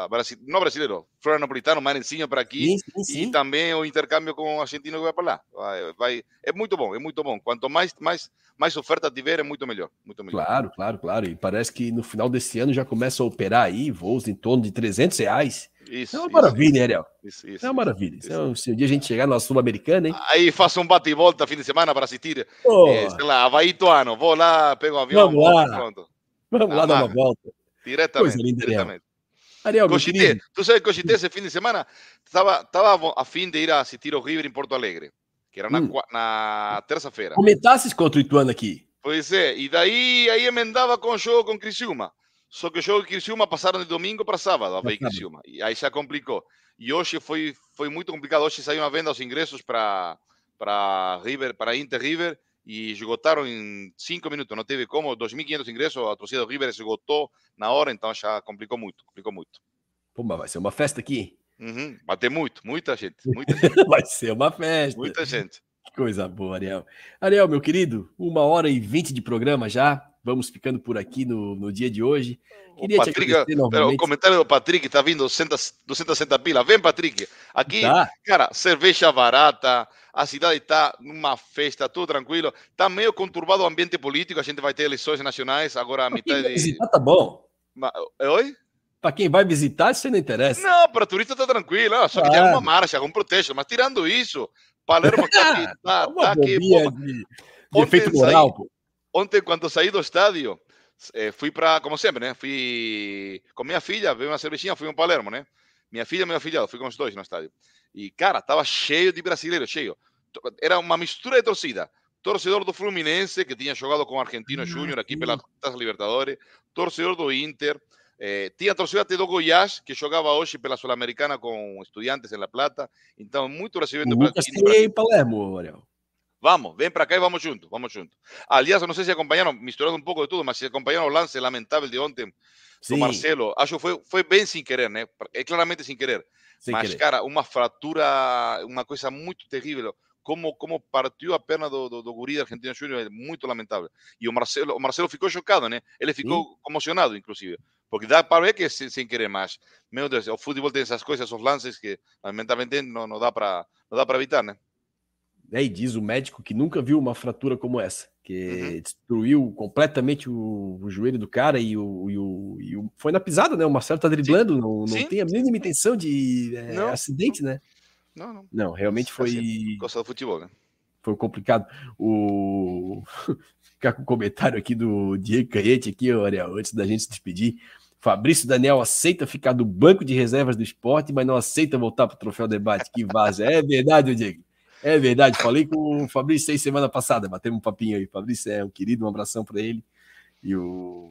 brasileiro, não brasileiro, florianopolitano, manezinho para aqui, sim, sim, sim. e também o intercâmbio com o argentino que vai para lá. Vai, vai, é muito bom, é muito bom. Quanto mais, mais, mais oferta tiver, é muito melhor, muito melhor. Claro, claro, claro. E parece que no final desse ano já começa a operar aí voos em torno de 300 reais. Isso, é uma maravilha, Ariel. Isso, isso, é uma maravilha. Isso. Então, se um dia a gente chegar na Sul-Americana, hein? Aí faço um bate e volta fim de semana para assistir. Oh. É, sei lá, Havaí Toano. Vou lá, pego o um avião. Vamos lá. Pronto. Vamos lá dar uma volta. Diretamente. Linda, diretamente. Ariel, Cochité, tu sabes que Cochité esse fim de semana estava, a fim de ir assistir o River em Porto Alegre, que era na, hum. na terça-feira. Comentasses contra o Ituano aqui. Pois é, e daí aí emendava com o jogo com Criciúma. Só que o jogo de Criciúma passaram de domingo para sábado, a Criciúma. E aí já complicou. E hoje foi, foi muito complicado. Hoje saiu uma venda os ingressos para para River, para Inter River e esgotaram em cinco minutos. Não teve como. 2.500 ingressos, a torcida do River esgotou na hora, então já complicou muito. Complicou muito. Pumba, vai ser uma festa aqui. Uhum, vai ter muito, muita gente. [LAUGHS] Muita gente. vai ser uma festa. Muita gente. Que coisa boa, Ariel. Ariel, meu querido, uma hora e vinte de programa já. Vamos ficando por aqui no, no dia de hoje. Queria o, Patrick, o comentário do Patrick está vindo 260 pila. Vem, Patrick. Aqui, tá. cara, cerveja barata, a cidade está numa festa, tudo tranquilo. Está meio conturbado o ambiente político, a gente vai ter eleições nacionais agora a mitad de. Visitar tá bom. Ma... Oi? Para quem vai visitar, isso não interessa. Não, para turista tá tranquilo, só que ah. tem uma marcha, algum protesto. Mas tirando isso, Palermo está aqui. Tá, tá aqui [LAUGHS] pô, de, de efeito moral, pô ontem, quando saí do estádio, eh, fui para, como sempre, né? Fui com minha filha, veio uma cervejinha, fui um Palermo, né? Minha filha e meu afilhado, fui com os dois no estádio. E, cara, tava cheio de brasileiros, cheio. Era uma mistura de torcida. Torcedor do Fluminense, que tinha jogado com o Argentino Júnior aqui pela Taça Libertadores. Torcedor do Inter. Eh, tinha torcida até do Goiás, que jogava hoje pela Sul-Americana com estudiantes em La Plata. Então, muito brasileiro. Nunca em Palermo, Ariel. Vamos, ven para acá y vamos juntos, vamos juntos. Aliás, no sé si acompañaron, misturando un poco de todo, pero si acompañaron el lance lamentable de ontem sí. Marcelo. Acho fue, fue bien sin querer, ¿no? claramente sin querer. Mas, querer. cara, uma fratura, uma coisa muito terrível. Como, como partiu a perna do, do, do guri da Argentina Júnior é muito lamentável. E o Marcelo, o Marcelo ficou chocado, né? Ele ficou Sim. emocionado, inclusive. Porque dá para ver que é sem, sem querer, mas, meu Deus, o futebol tem essas coisas, esses lances que, lamentavelmente, não, não dá para evitar, né? Né? E diz o médico que nunca viu uma fratura como essa, que uhum. destruiu completamente o, o, joelho do cara e o, e o, e o, foi na pisada, né? O Marcelo tá driblando, Sim. não, não Sim. tem a mínima intenção de é, acidente, né? Não, não. Não, realmente foi. Assim, gosta do futebol, né? Foi complicado. O. [LAUGHS] Ficar com o comentário aqui do Diego Canhete, aqui, Ariel, antes da gente se despedir. Fabrício Daniel aceita ficar do banco de reservas do esporte, mas não aceita voltar para o troféu debate. Que vaza. É verdade, Diego. É verdade, falei com o Fabrício aí semana passada, batemos um papinho aí. Fabrício é um querido, um abração para ele. E o,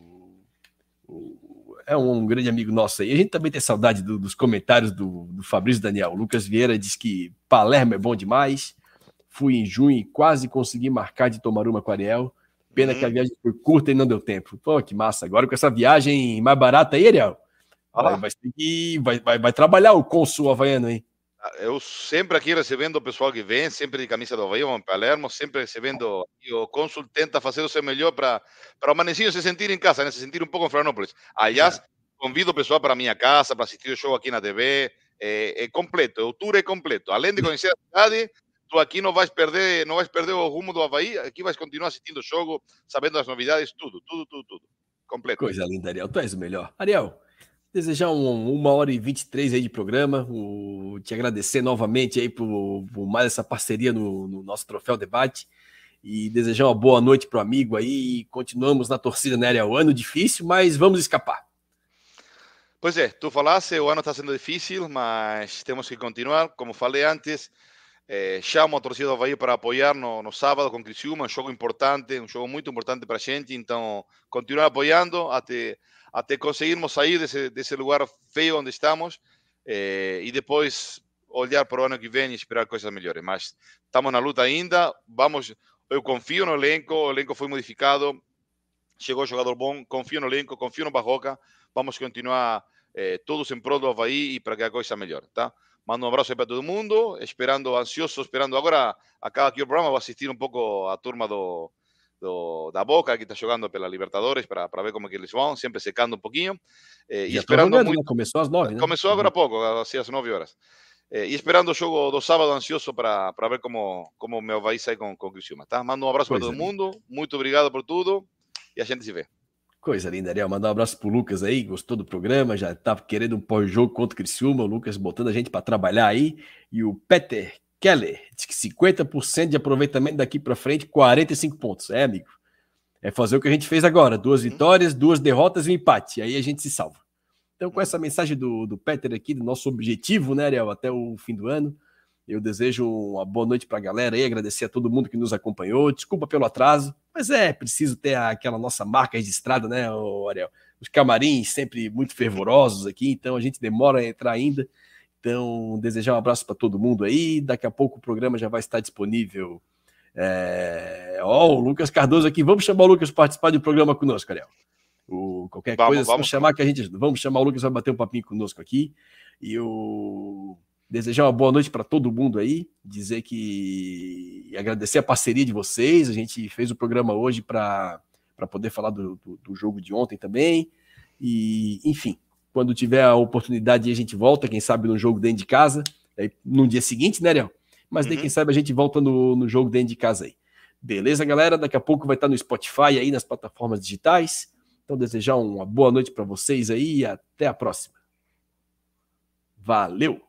o, é um, um, grande amigo nosso aí. A gente também tem saudade do, dos comentários do, do Fabrício Daniel. O Lucas Vieira diz que Palermo é bom demais. Fui em junho e quase consegui marcar de tomar uma com Ariel. Pena que a uhum. viagem foi curta e não deu tempo. Pô, que massa. Agora com essa viagem mais barata aí, Ariel, vai, vai, vai, vai, vai trabalhar o Consul Havaiano, hein? Eu sempre aqui recebendo o pessoal que vem, sempre de camisa do Havaí, vamos Palermo, sempre recebendo. E o cônsul tenta fazer o seu melhor para o Manecinho se sentir em casa, né? se sentir um pouco em Florianópolis. Aliás, convido o pessoal para a minha casa, para assistir o show aqui na TV. É, é completo, o tour é completo. Além de conhecer a cidade, tu aqui não vais perder, não vais perder o rumo do Havaí, aqui vais continuar assistindo o jogo, sabendo as novidades, tudo, tudo, tudo, tudo. Completo. Coisa linda, Ariel. Tu és o melhor. Ariel, Desejar um, uma hora e 23 aí de programa, o, te agradecer novamente aí por, por mais essa parceria no, no, nosso Troféu Debate e desejar uma boa noite para o amigo aí. Continuamos na torcida, né, O ano difícil, mas vamos escapar. Pois é, tu falaste, o ano está sendo difícil, mas temos que continuar. Como falei antes, eh, chamo a torcida do Havaí para apoiar no, no sábado com Criciúma, um jogo importante, um jogo muito importante para a gente. Então, continuar apoiando até até conseguirmos sair desse, desse lugar feio onde estamos eh, e depois olhar para o ano que vem e esperar coisas melhores. Mas estamos na luta ainda, vamos, eu confio no elenco, o elenco foi modificado, chegou jogador bom, confio no elenco, confio no Barroca, vamos continuar eh, todos em prol do Havaí e para que a coisa melhore, tá? Mando um abraço aí para todo mundo, esperando, ansioso, esperando agora, acaba aqui o programa, vou assistir um pouco a turma do, do, da Boca, que está jogando pela Libertadores, para ver como é que eles vão, sempre secando um pouquinho. Eh, e esperando jogando, muito... Né? Começou às nove, né? Começou agora há pouco, assim, às nove horas. Eh, e esperando o jogo do sábado, ansioso para ver como, como meu vai sair com, com o Criciúma, tá? Mando um abraço para todo mundo, muito obrigado por tudo e a gente se vê. Coisa linda, Ariel. Mandar um abraço pro Lucas aí, gostou do programa, já tá querendo um pós-jogo contra o Criciúma, o Lucas botando a gente para trabalhar aí. E o Peter Keller diz que 50% de aproveitamento daqui para frente, 45 pontos. É, amigo. É fazer o que a gente fez agora: duas uhum. vitórias, duas derrotas e um empate. Aí a gente se salva. Então, com essa mensagem do, do Peter aqui, do nosso objetivo, né, Ariel, até o fim do ano, eu desejo uma boa noite para a galera aí, agradecer a todo mundo que nos acompanhou. Desculpa pelo atraso, mas é preciso ter aquela nossa marca registrada, né, Ariel? Os camarins sempre muito fervorosos aqui, então a gente demora a entrar ainda. Então, desejar um abraço para todo mundo aí. Daqui a pouco o programa já vai estar disponível. É... Ó, oh, o Lucas Cardoso aqui. Vamos chamar o Lucas para participar do programa conosco, Ariel. O, qualquer vamos, coisa, vamos chamar que a gente. Vamos chamar o Lucas, vai bater um papinho conosco aqui. E o desejar uma boa noite para todo mundo aí, dizer que e agradecer a parceria de vocês. A gente fez o programa hoje para poder falar do, do, do, jogo de ontem também. E, enfim, quando tiver a oportunidade, a gente volta, quem sabe no jogo dentro de casa, aí, no dia seguinte, né, Ariel? Mas daí, uhum. quem sabe, a gente volta no, no jogo dentro de casa aí. Beleza, galera? Daqui a pouco vai estar no Spotify aí, nas plataformas digitais. Então, desejar uma boa noite para vocês aí e até a próxima. Valeu!